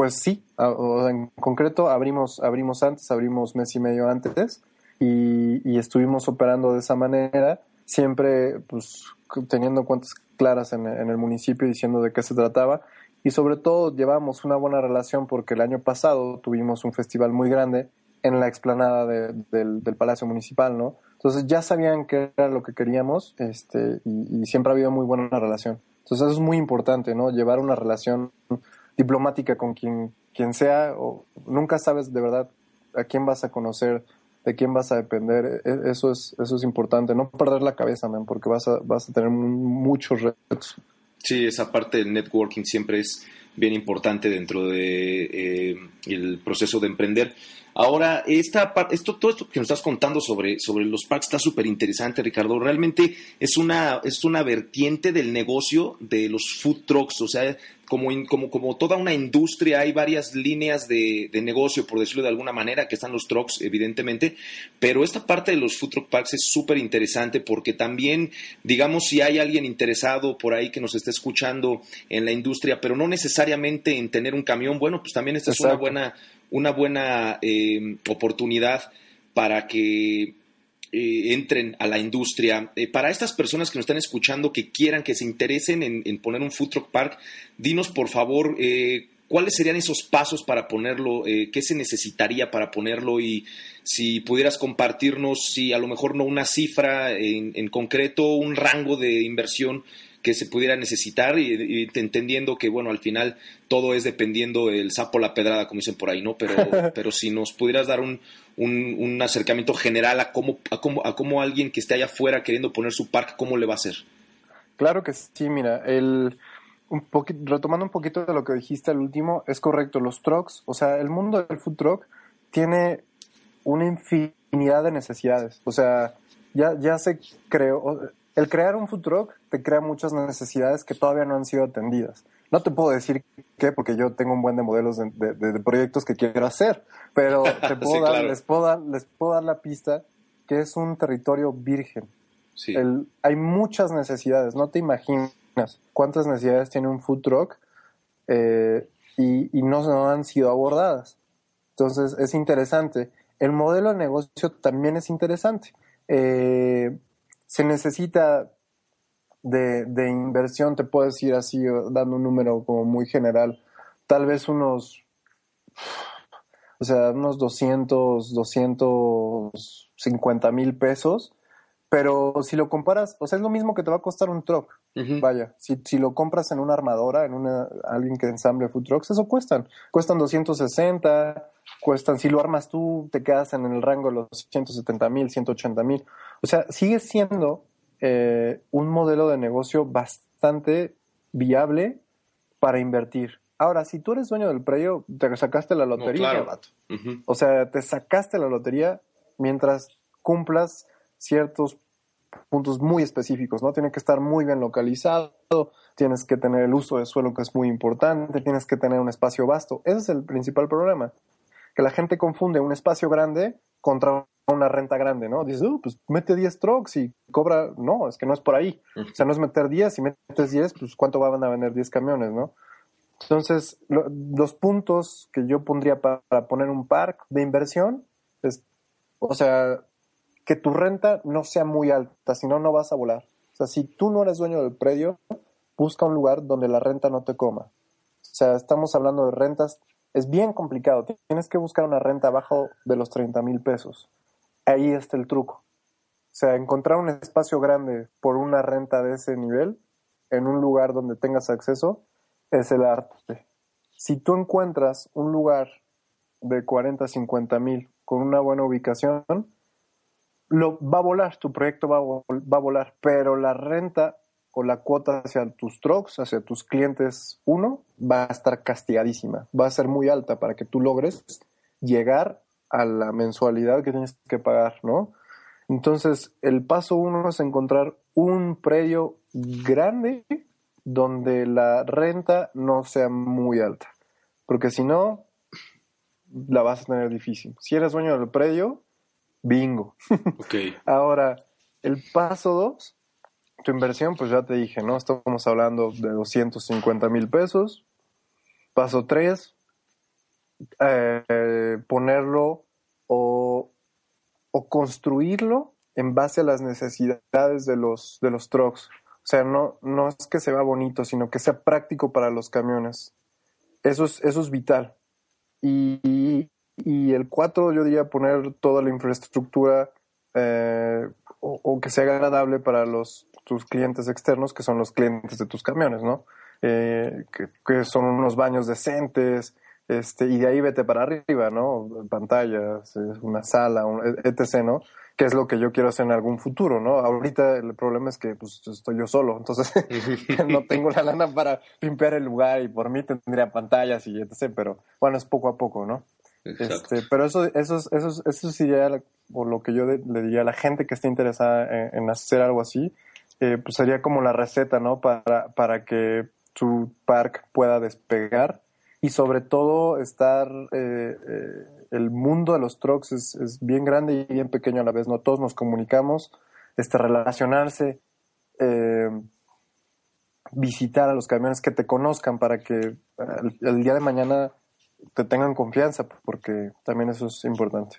pues sí, en concreto abrimos, abrimos antes, abrimos mes y medio antes y, estuvimos operando de esa manera, siempre pues teniendo cuentas claras en, el municipio diciendo de qué se trataba y sobre todo llevamos una buena relación porque el año pasado tuvimos un festival muy grande en la explanada del, Palacio Municipal, ¿no? Entonces ya sabían qué era lo que queríamos este, y, y siempre ha habido muy buena relación. Entonces eso es muy importante, ¿no? Llevar una relación diplomática con quien, quien sea, o nunca sabes de verdad a quién vas a conocer, de quién vas a depender. E, eso es, eso es importante, no perder la cabeza, man, porque vas a, vas a tener muchos retos. Sí, esa parte del networking siempre es bien importante dentro de eh, el proceso de emprender. Ahora, esta esto, todo esto que nos estás contando sobre, sobre los parques está súper interesante, Ricardo. Realmente es una, es una vertiente del negocio de los food trucks. O sea, como, como, como toda una industria, hay varias líneas de, de, negocio, por decirlo de alguna manera, que están los trucks, evidentemente. Pero esta parte de los food truck parks es súper interesante porque también, digamos, si hay alguien interesado por ahí que nos esté escuchando en la industria, pero no necesariamente en tener un camión, bueno, pues también esta es una buena una buena eh, oportunidad para que eh, entren a la industria. Eh, para estas personas que nos están escuchando, que quieran, que se interesen en, poner un food truck park, dinos por favor cuáles serían esos pasos para ponerlo, qué se necesitaría para ponerlo y si pudieras compartirnos, si a lo mejor no una cifra en, en concreto, un rango de inversión que se pudiera necesitar y, entendiendo que, bueno, al final todo es dependiendo el sapo la pedrada, como dicen por ahí, ¿no? Pero, pero si nos pudieras dar un, un, acercamiento general a cómo, a, cómo, a cómo alguien que esté allá afuera queriendo poner su parque, ¿cómo le va a hacer? Claro que sí, mira, el, un retomando un poquito de lo que dijiste al último, es correcto, los trucks, o sea, el mundo del food truck tiene una infinidad de necesidades, o sea, ya, ya se creó, el crear un food truck te crea muchas necesidades que todavía no han sido atendidas. No te puedo decir qué, porque yo tengo un buen de modelos de, proyectos que quiero hacer, pero te puedo dar, les, puedo dar, les puedo dar la pista que es un territorio virgen. hay muchas necesidades, no te imaginas cuántas necesidades tiene un food truck eh, y, no, no han sido abordadas. Entonces es interesante. El modelo de negocio también es interesante. Eh, se necesita de, de, inversión, te puedo decir así, dando un número como muy general, tal vez unos, o sea, unos 200, 250 mil pesos, pero si lo comparas, o sea, es lo mismo que te va a costar un truck. Vaya, si, si, lo compras en una armadora, en una, alguien que ensamble food trucks, eso cuestan. Cuestan 260, cuestan, si lo armas tú, te quedas en el rango de los 170 mil, 180 mil. O sea, sigue siendo eh, un modelo de negocio bastante viable para invertir. Ahora, si tú eres dueño del predio, te sacaste la lotería. O sea, te sacaste la lotería mientras cumplas ciertos puntos muy específicos, ¿no? Tiene que estar muy bien localizado, tienes que tener el uso de suelo que es muy importante, tienes que tener un espacio vasto. Ese es el principal problema, que la gente confunde un espacio grande contra una renta grande, ¿no? Dices, uh, pues mete 10 trucks y cobra. No, es que no es por ahí. O sea, no es meter 10, si metes 10, pues ¿cuánto van a vender 10 camiones, no? Entonces, los puntos que yo pondría para, poner un park de inversión es, o sea, que tu renta no sea muy alta, si no, no vas a volar. O sea, si tú no eres dueño del predio, busca un lugar donde la renta no te coma. O sea, estamos hablando de rentas, es bien complicado. Tienes que buscar una renta abajo de los 30 mil pesos ahí está el truco. O sea, encontrar un espacio grande por una renta de ese nivel en un lugar donde tengas acceso es el arte. Si tú encuentras un lugar de 40, 50 mil con una buena ubicación, lo, va a volar, tu proyecto va a, volar, pero la renta o la cuota hacia tus trucks, hacia tus clientes uno, va a estar castigadísima, va a ser muy alta para que tú logres llegar a la mensualidad que tienes que pagar, ¿no? Entonces, el paso uno es encontrar un predio grande donde la renta no sea muy alta, porque si no, la vas a tener difícil. Si eres dueño del predio, bingo. Okay. Ahora, el paso dos tu inversión, pues ya te dije, ¿no? Estamos hablando de 250 mil pesos. Paso 3, eh, ponerlo o, o, construirlo en base a las necesidades de los, de los trucks. O sea, no, no es que se vea bonito, sino que sea práctico para los camiones. Eso es, eso es vital. Y, y, el 4, yo diría poner toda la infraestructura eh, o, que sea agradable para los, tus clientes externos, que son los clientes de tus camiones, ¿no? Eh, que, son unos baños decentes, este, y de ahí vete para arriba, ¿no? Pantallas, una sala, etc., ¿no? Que es lo que yo quiero hacer en algún futuro, ¿no? Ahorita el problema es que pues estoy yo solo, entonces no tengo la lana para limpiar el lugar y por mí tendría pantallas y etc., pero bueno, es poco a poco, ¿no? Este, pero eso, eso, eso, eso sería por lo que yo le diría a la gente que esté interesada en hacer algo así, eh, pues sería como la receta, ¿no? Para, para que tu park pueda despegar y sobre todo estar, eh, eh, el mundo de los trucks es, es, bien grande y bien pequeño a la vez, ¿no? Todos nos comunicamos, este, relacionarse, visitar a los camiones que te conozcan para que el día de mañana te tengan confianza, porque también eso es importante.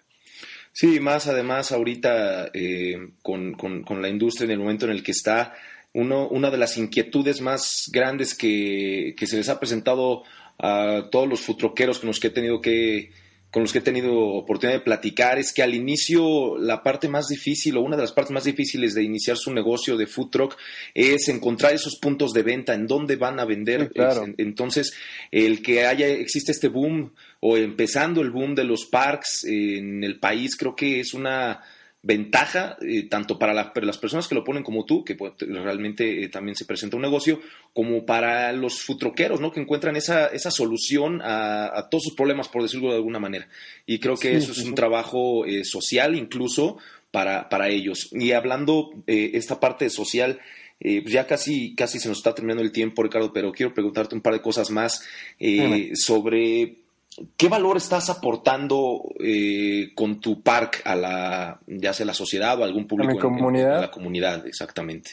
Sí, más además ahorita eh, con, con, la industria en el momento en el que está, uno, una de las inquietudes más grandes que, que se les ha presentado a todos los futroqueros con los que he tenido que con los que he tenido oportunidad de platicar es que al inicio la parte más difícil o una de las partes más difíciles de iniciar su negocio de food truck es encontrar esos puntos de venta, en dónde van a vender. Entonces, el que haya existe este boom o empezando el boom de los parks en el país creo que es una ventaja eh, tanto para, las personas que lo ponen como tú, que pues, realmente eh, también se presenta un negocio, como para los futroqueros, ¿no? Que encuentran esa, esa solución a, todos sus problemas, por decirlo de alguna manera. Y creo que eso es un trabajo eh, social incluso para, para ellos. Y hablando esta parte social, pues ya casi, casi se nos está terminando el tiempo, Ricardo, pero quiero preguntarte un par de cosas más sobre ¿Qué valor estás aportando eh, con tu park a la, ya sea la sociedad o algún público? ¿A comunidad? la comunidad, exactamente.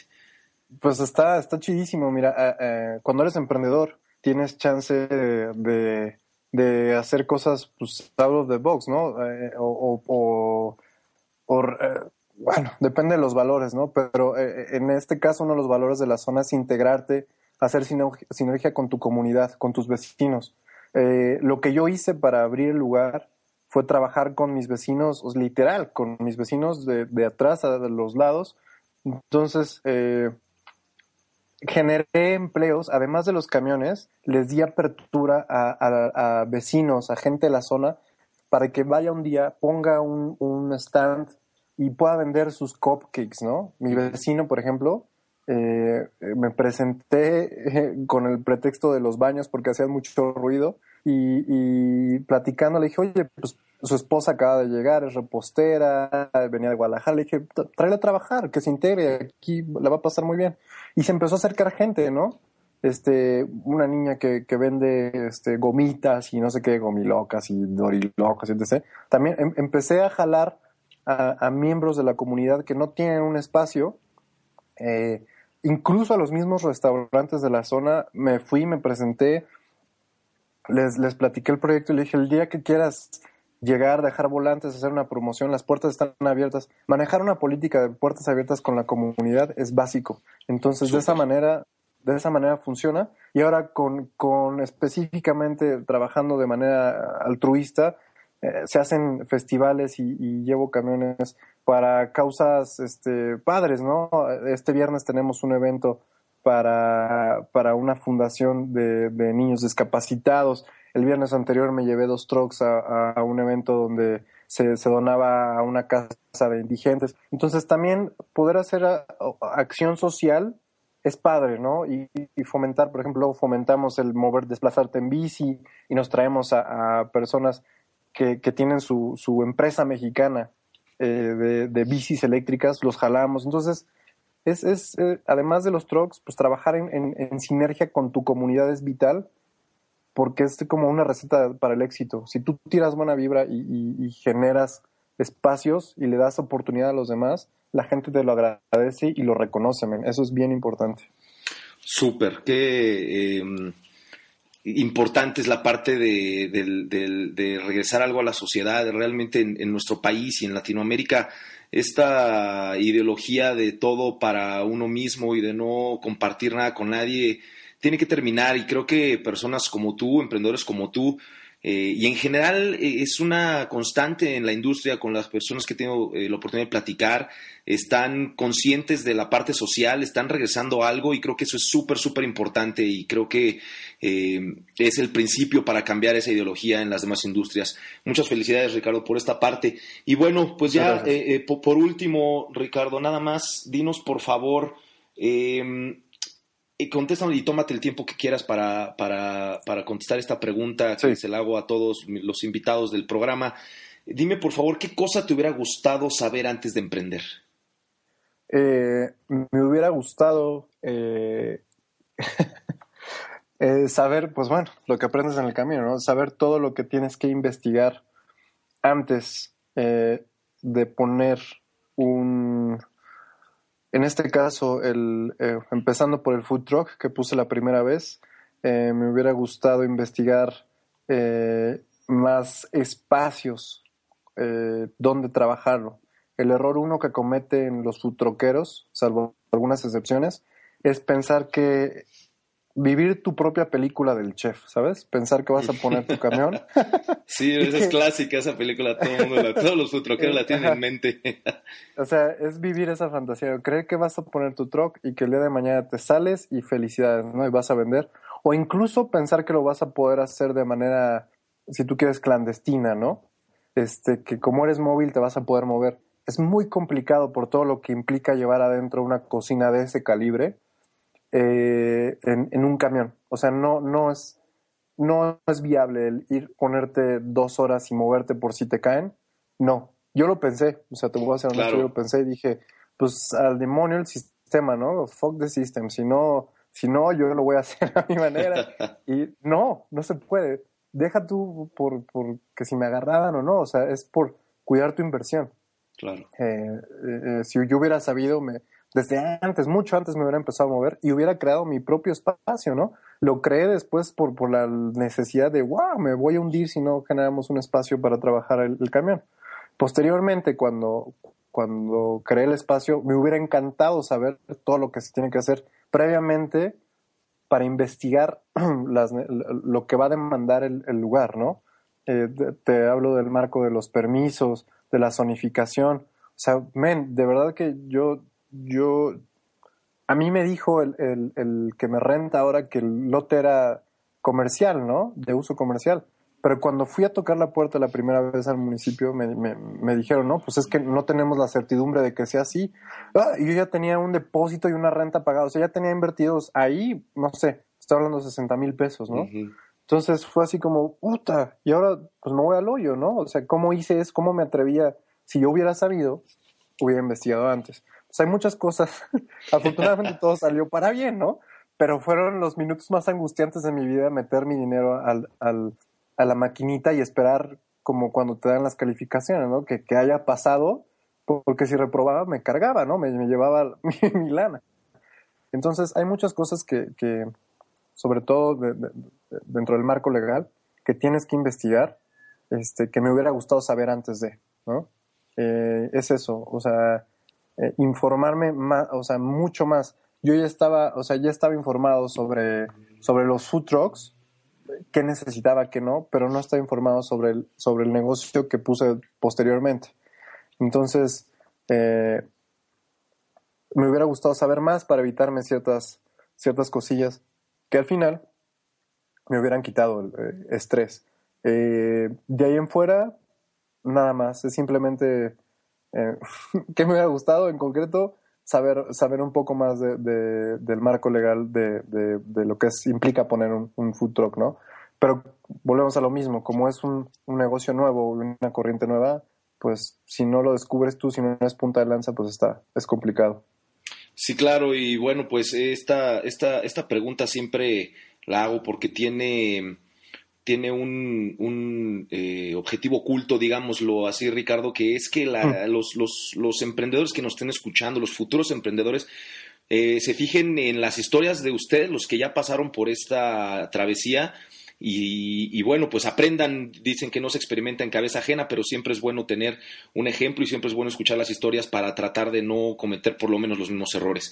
Pues está, está chidísimo. Mira, eh, eh, cuando eres emprendedor, tienes chance de, de hacer cosas, pues, out of the box, ¿no? o, o, o bueno, depende de los valores, ¿no? Pero en este caso, uno de los valores de la zona es integrarte, hacer sinergia con tu comunidad, con tus vecinos. Eh, lo que yo hice para abrir el lugar fue trabajar con mis vecinos, literal, con mis vecinos de, atrás, de los lados. Entonces, eh, generé empleos, además de los camiones, les di apertura a, vecinos, a gente de la zona, para que vaya un día, ponga un, un stand y pueda vender sus cupcakes, ¿no? Mi vecino, por ejemplo, eh, me presenté con el pretexto de los baños porque hacían mucho ruido y, platicando le dije, oye, pues su esposa acaba de llegar, es repostera, venía de Guadalajara, le dije, tráele a trabajar, que se integre, aquí le va a pasar muy bien. Y se empezó a acercar gente, ¿no? Este, una niña que, que vende este, gomitas y no sé qué, gomilocas y dorilocas, etc. También em, empecé a jalar a, a, miembros de la comunidad que no tienen un espacio, eh, incluso a los mismos restaurantes de la zona, me fui, me presenté, les, les platiqué el proyecto y le dije, el día que quieras llegar, dejar volantes, hacer una promoción, las puertas están abiertas. Manejar una política de puertas abiertas con la comunidad es básico. Entonces, de esa manera, de esa manera funciona. Y ahora con, con específicamente trabajando de manera altruista, eh, se hacen festivales y, y, llevo camiones para causas este, padres, ¿no? Este viernes tenemos un evento para, para una fundación de, de, niños discapacitados. El viernes anterior me llevé dos trucks a, a un evento donde se, se, donaba a una casa de indigentes. Entonces también poder hacer acción social es padre, ¿no? Y, fomentar, por ejemplo, fomentamos el mover, desplazarte en bici y nos traemos a, personas que, tienen su, su, empresa mexicana eh, de, bicis eléctricas, los jalamos. Entonces, es, es eh, además de los trucks, pues trabajar en, sinergia con tu comunidad es vital porque es como una receta para el éxito. Si tú tiras buena vibra y generas espacios y le das oportunidad a los demás, la gente te lo agradece y lo reconoce, Eso es bien importante. Súper, eh, importante es la parte de, regresar algo a la sociedad. Realmente en, nuestro país y en Latinoamérica, esta ideología de todo para uno mismo y de no compartir nada con nadie tiene que terminar. Y creo que personas como tú, emprendedores como tú, eh, y en general eh, es una constante en la industria con las personas que tengo eh, la oportunidad de platicar, están conscientes de la parte social, están regresando algo y creo que eso es súper, súper importante y creo que es el principio para cambiar esa ideología en las demás industrias. Muchas felicidades Ricardo por esta parte. Y bueno, pues ya por último, Ricardo, nada más, dinos por favor y contéstame y tómate el tiempo que quieras para, para, para contestar esta pregunta que se la hago a todos los invitados del programa. Dime, por favor, ¿qué cosa te hubiera gustado saber antes de emprender? Eh, me hubiera gustado eh, eh, saber, pues bueno, lo que aprendes en el camino, ¿no? Saber todo lo que tienes que investigar antes de poner un, en este caso, el, eh, empezando por el food truck que puse la primera vez, eh, me hubiera gustado investigar eh, más espacios donde trabajarlo. El error uno que cometen los food truckeros, salvo algunas excepciones, es pensar que vivir tu propia película del chef, ¿sabes? Pensar que vas a poner tu camión. sí, esa es clásica, esa película, todo mundo todos los futroqueros la tienen en mente. o sea, es vivir esa fantasía, creer que vas a poner tu truck y que el día de mañana te sales y felicidades, ¿no? Y vas a vender. O incluso pensar que lo vas a poder hacer de manera, si tú quieres, clandestina, ¿no? Este, que como eres móvil te vas a poder mover. Es muy complicado por todo lo que implica llevar adentro una cocina de ese calibre eh, en, un camión. O sea, no, no, es, no es viable el ir, ponerte dos horas y moverte por si te caen. No, yo lo pensé, o sea, te voy a hacer yo lo pensé y dije, pues al demonio el sistema, ¿no? Fuck the system, si no, si no, yo lo voy a hacer a mi manera. y no, no se puede. Deja tú por, por que si me agarraban o no, o sea, es por cuidar tu inversión. Claro. Eh, eh, si yo hubiera sabido, me, desde antes, mucho antes me hubiera empezado a mover y hubiera creado mi propio espacio, ¿no? Lo creé después por, por la necesidad de, wow, me voy a hundir si no generamos un espacio para trabajar el, camión. Posteriormente, cuando, cuando creé el espacio, me hubiera encantado saber todo lo que se tiene que hacer previamente para investigar las, lo que va a demandar el, lugar, ¿no? Eh, te hablo del marco de los permisos, de la zonificación. O sea, men, de verdad que yo yo, a mí me dijo el, el, que me renta ahora que el lote era comercial, ¿no? De uso comercial. Pero cuando fui a tocar la puerta la primera vez al municipio, me, me, dijeron, no, pues es que no tenemos la certidumbre de que sea así. Ah, y yo ya tenía un depósito y una renta pagada, o sea, ya tenía invertidos ahí, no sé, estoy hablando de 60 mil pesos, ¿no? Entonces fue así como, puta, y ahora pues me voy al hoyo, ¿no? O sea, ¿cómo hice eso? ¿Cómo me atrevía? Si yo hubiera sabido, hubiera investigado antes pues hay muchas cosas. Afortunadamente todo salió para bien, ¿no? Pero fueron los minutos más angustiantes de mi vida meter mi dinero al, al, a la maquinita y esperar como cuando te dan las calificaciones, ¿no? Que, que haya pasado, porque si reprobaba me cargaba, ¿no? Me, me llevaba mi, lana. Entonces hay muchas cosas que, que sobre todo dentro del marco legal, que tienes que investigar, este, que me hubiera gustado saber antes de, ¿no? Eh, es eso, o sea, eh, informarme más, o sea, mucho más. Yo ya estaba, o sea, ya estaba informado sobre, sobre los food trucks, qué necesitaba, qué no, pero no estaba informado sobre el, sobre el negocio que puse posteriormente. Entonces, eh, me hubiera gustado saber más para evitarme ciertas, ciertas cosillas que al final me hubieran quitado el eh, estrés. de ahí en fuera, nada más, es simplemente eh, ¿Qué me hubiera gustado en concreto? saber, saber un poco más de, del marco legal de, de, lo que implica poner un, food truck, ¿no? Pero volvemos a lo mismo, como es un, un negocio nuevo, una corriente nueva, pues si no lo descubres tú, si no es punta de lanza, pues está, es complicado. Sí, claro, y bueno, pues esta, esta, esta pregunta siempre la hago porque tiene, tiene un, un eh, objetivo oculto, digámoslo así, Ricardo, que es que la, mm. los, los, los, emprendedores que nos estén escuchando, los futuros emprendedores, eh, se fijen en las historias de ustedes, los que ya pasaron por esta travesía, y, bueno, pues aprendan, dicen que no se experimenta en cabeza ajena, pero siempre es bueno tener un ejemplo y siempre es bueno escuchar las historias para tratar de no cometer por lo menos los mismos errores.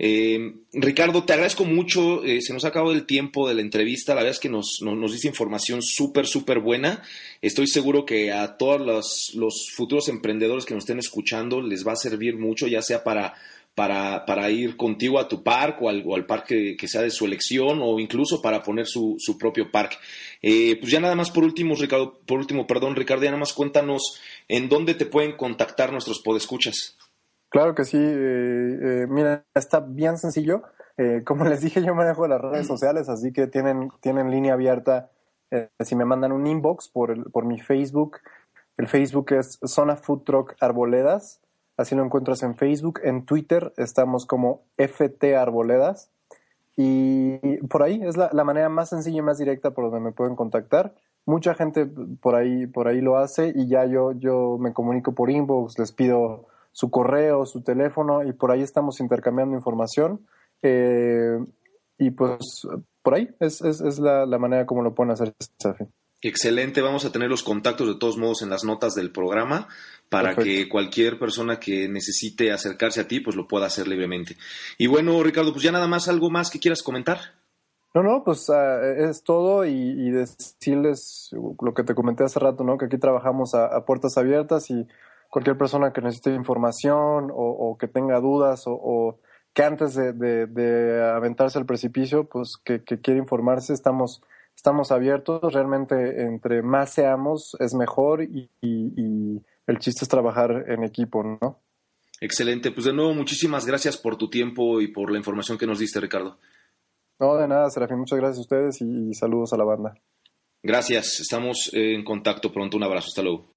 Eh, Ricardo, te agradezco mucho, eh, se nos ha acabado el tiempo de la entrevista, la verdad es que nos, nos, dice información súper, súper buena. Estoy seguro que a todos los, los futuros emprendedores que nos estén escuchando les va a servir mucho, ya sea para para, para ir contigo a tu parque o al, parque que sea de su elección o incluso para poner su, su propio parque. Eh, pues ya nada más por último, Ricardo, por último, perdón, Ricardo, ya nada más cuéntanos en dónde te pueden contactar nuestros podescuchas. Claro que sí, eh, eh, mira, está bien sencillo. como les dije, yo manejo las redes sociales, así que tienen, tienen línea abierta. si me mandan un inbox por, por mi Facebook, el Facebook es Zona Food Truck Arboledas Así lo encuentras en Facebook. En Twitter estamos como FT Arboledas. Y por ahí es la, manera más sencilla y más directa por donde me pueden contactar. Mucha gente por ahí, por ahí lo hace y ya yo, yo me comunico por inbox, les pido su correo, su teléfono y por ahí estamos intercambiando información. Eh, y pues por ahí es, es, la, manera como lo pueden hacer. Excelente, vamos a tener los contactos de todos modos en las notas del programa para que cualquier persona que necesite acercarse a ti pues lo pueda hacer libremente. Y bueno, Ricardo, pues ya nada más algo más que quieras comentar. No, no, pues ah, es todo y, decirles lo que te comenté hace rato, ¿no? Que aquí trabajamos a, puertas abiertas y cualquier persona que necesite información o, que tenga dudas o, que antes de, aventarse al precipicio, pues que, que quiere informarse, estamos estamos abiertos, realmente entre más seamos es mejor y, el chiste es trabajar en equipo, ¿no? Excelente, pues de nuevo muchísimas gracias por tu tiempo y por la información que nos diste, Ricardo. No, de nada, Serafín, muchas gracias a ustedes y saludos a la banda. Gracias, estamos en contacto pronto, un abrazo, hasta luego.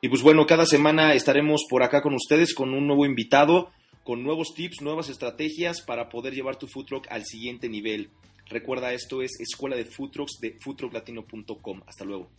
Y pues bueno, cada semana estaremos por acá con ustedes con un nuevo invitado, con nuevos tips, nuevas estrategias para poder llevar tu food truck al siguiente nivel. Recuerda, esto es Escuela de Food Trucks de foodtrucklatino.com. Hasta luego.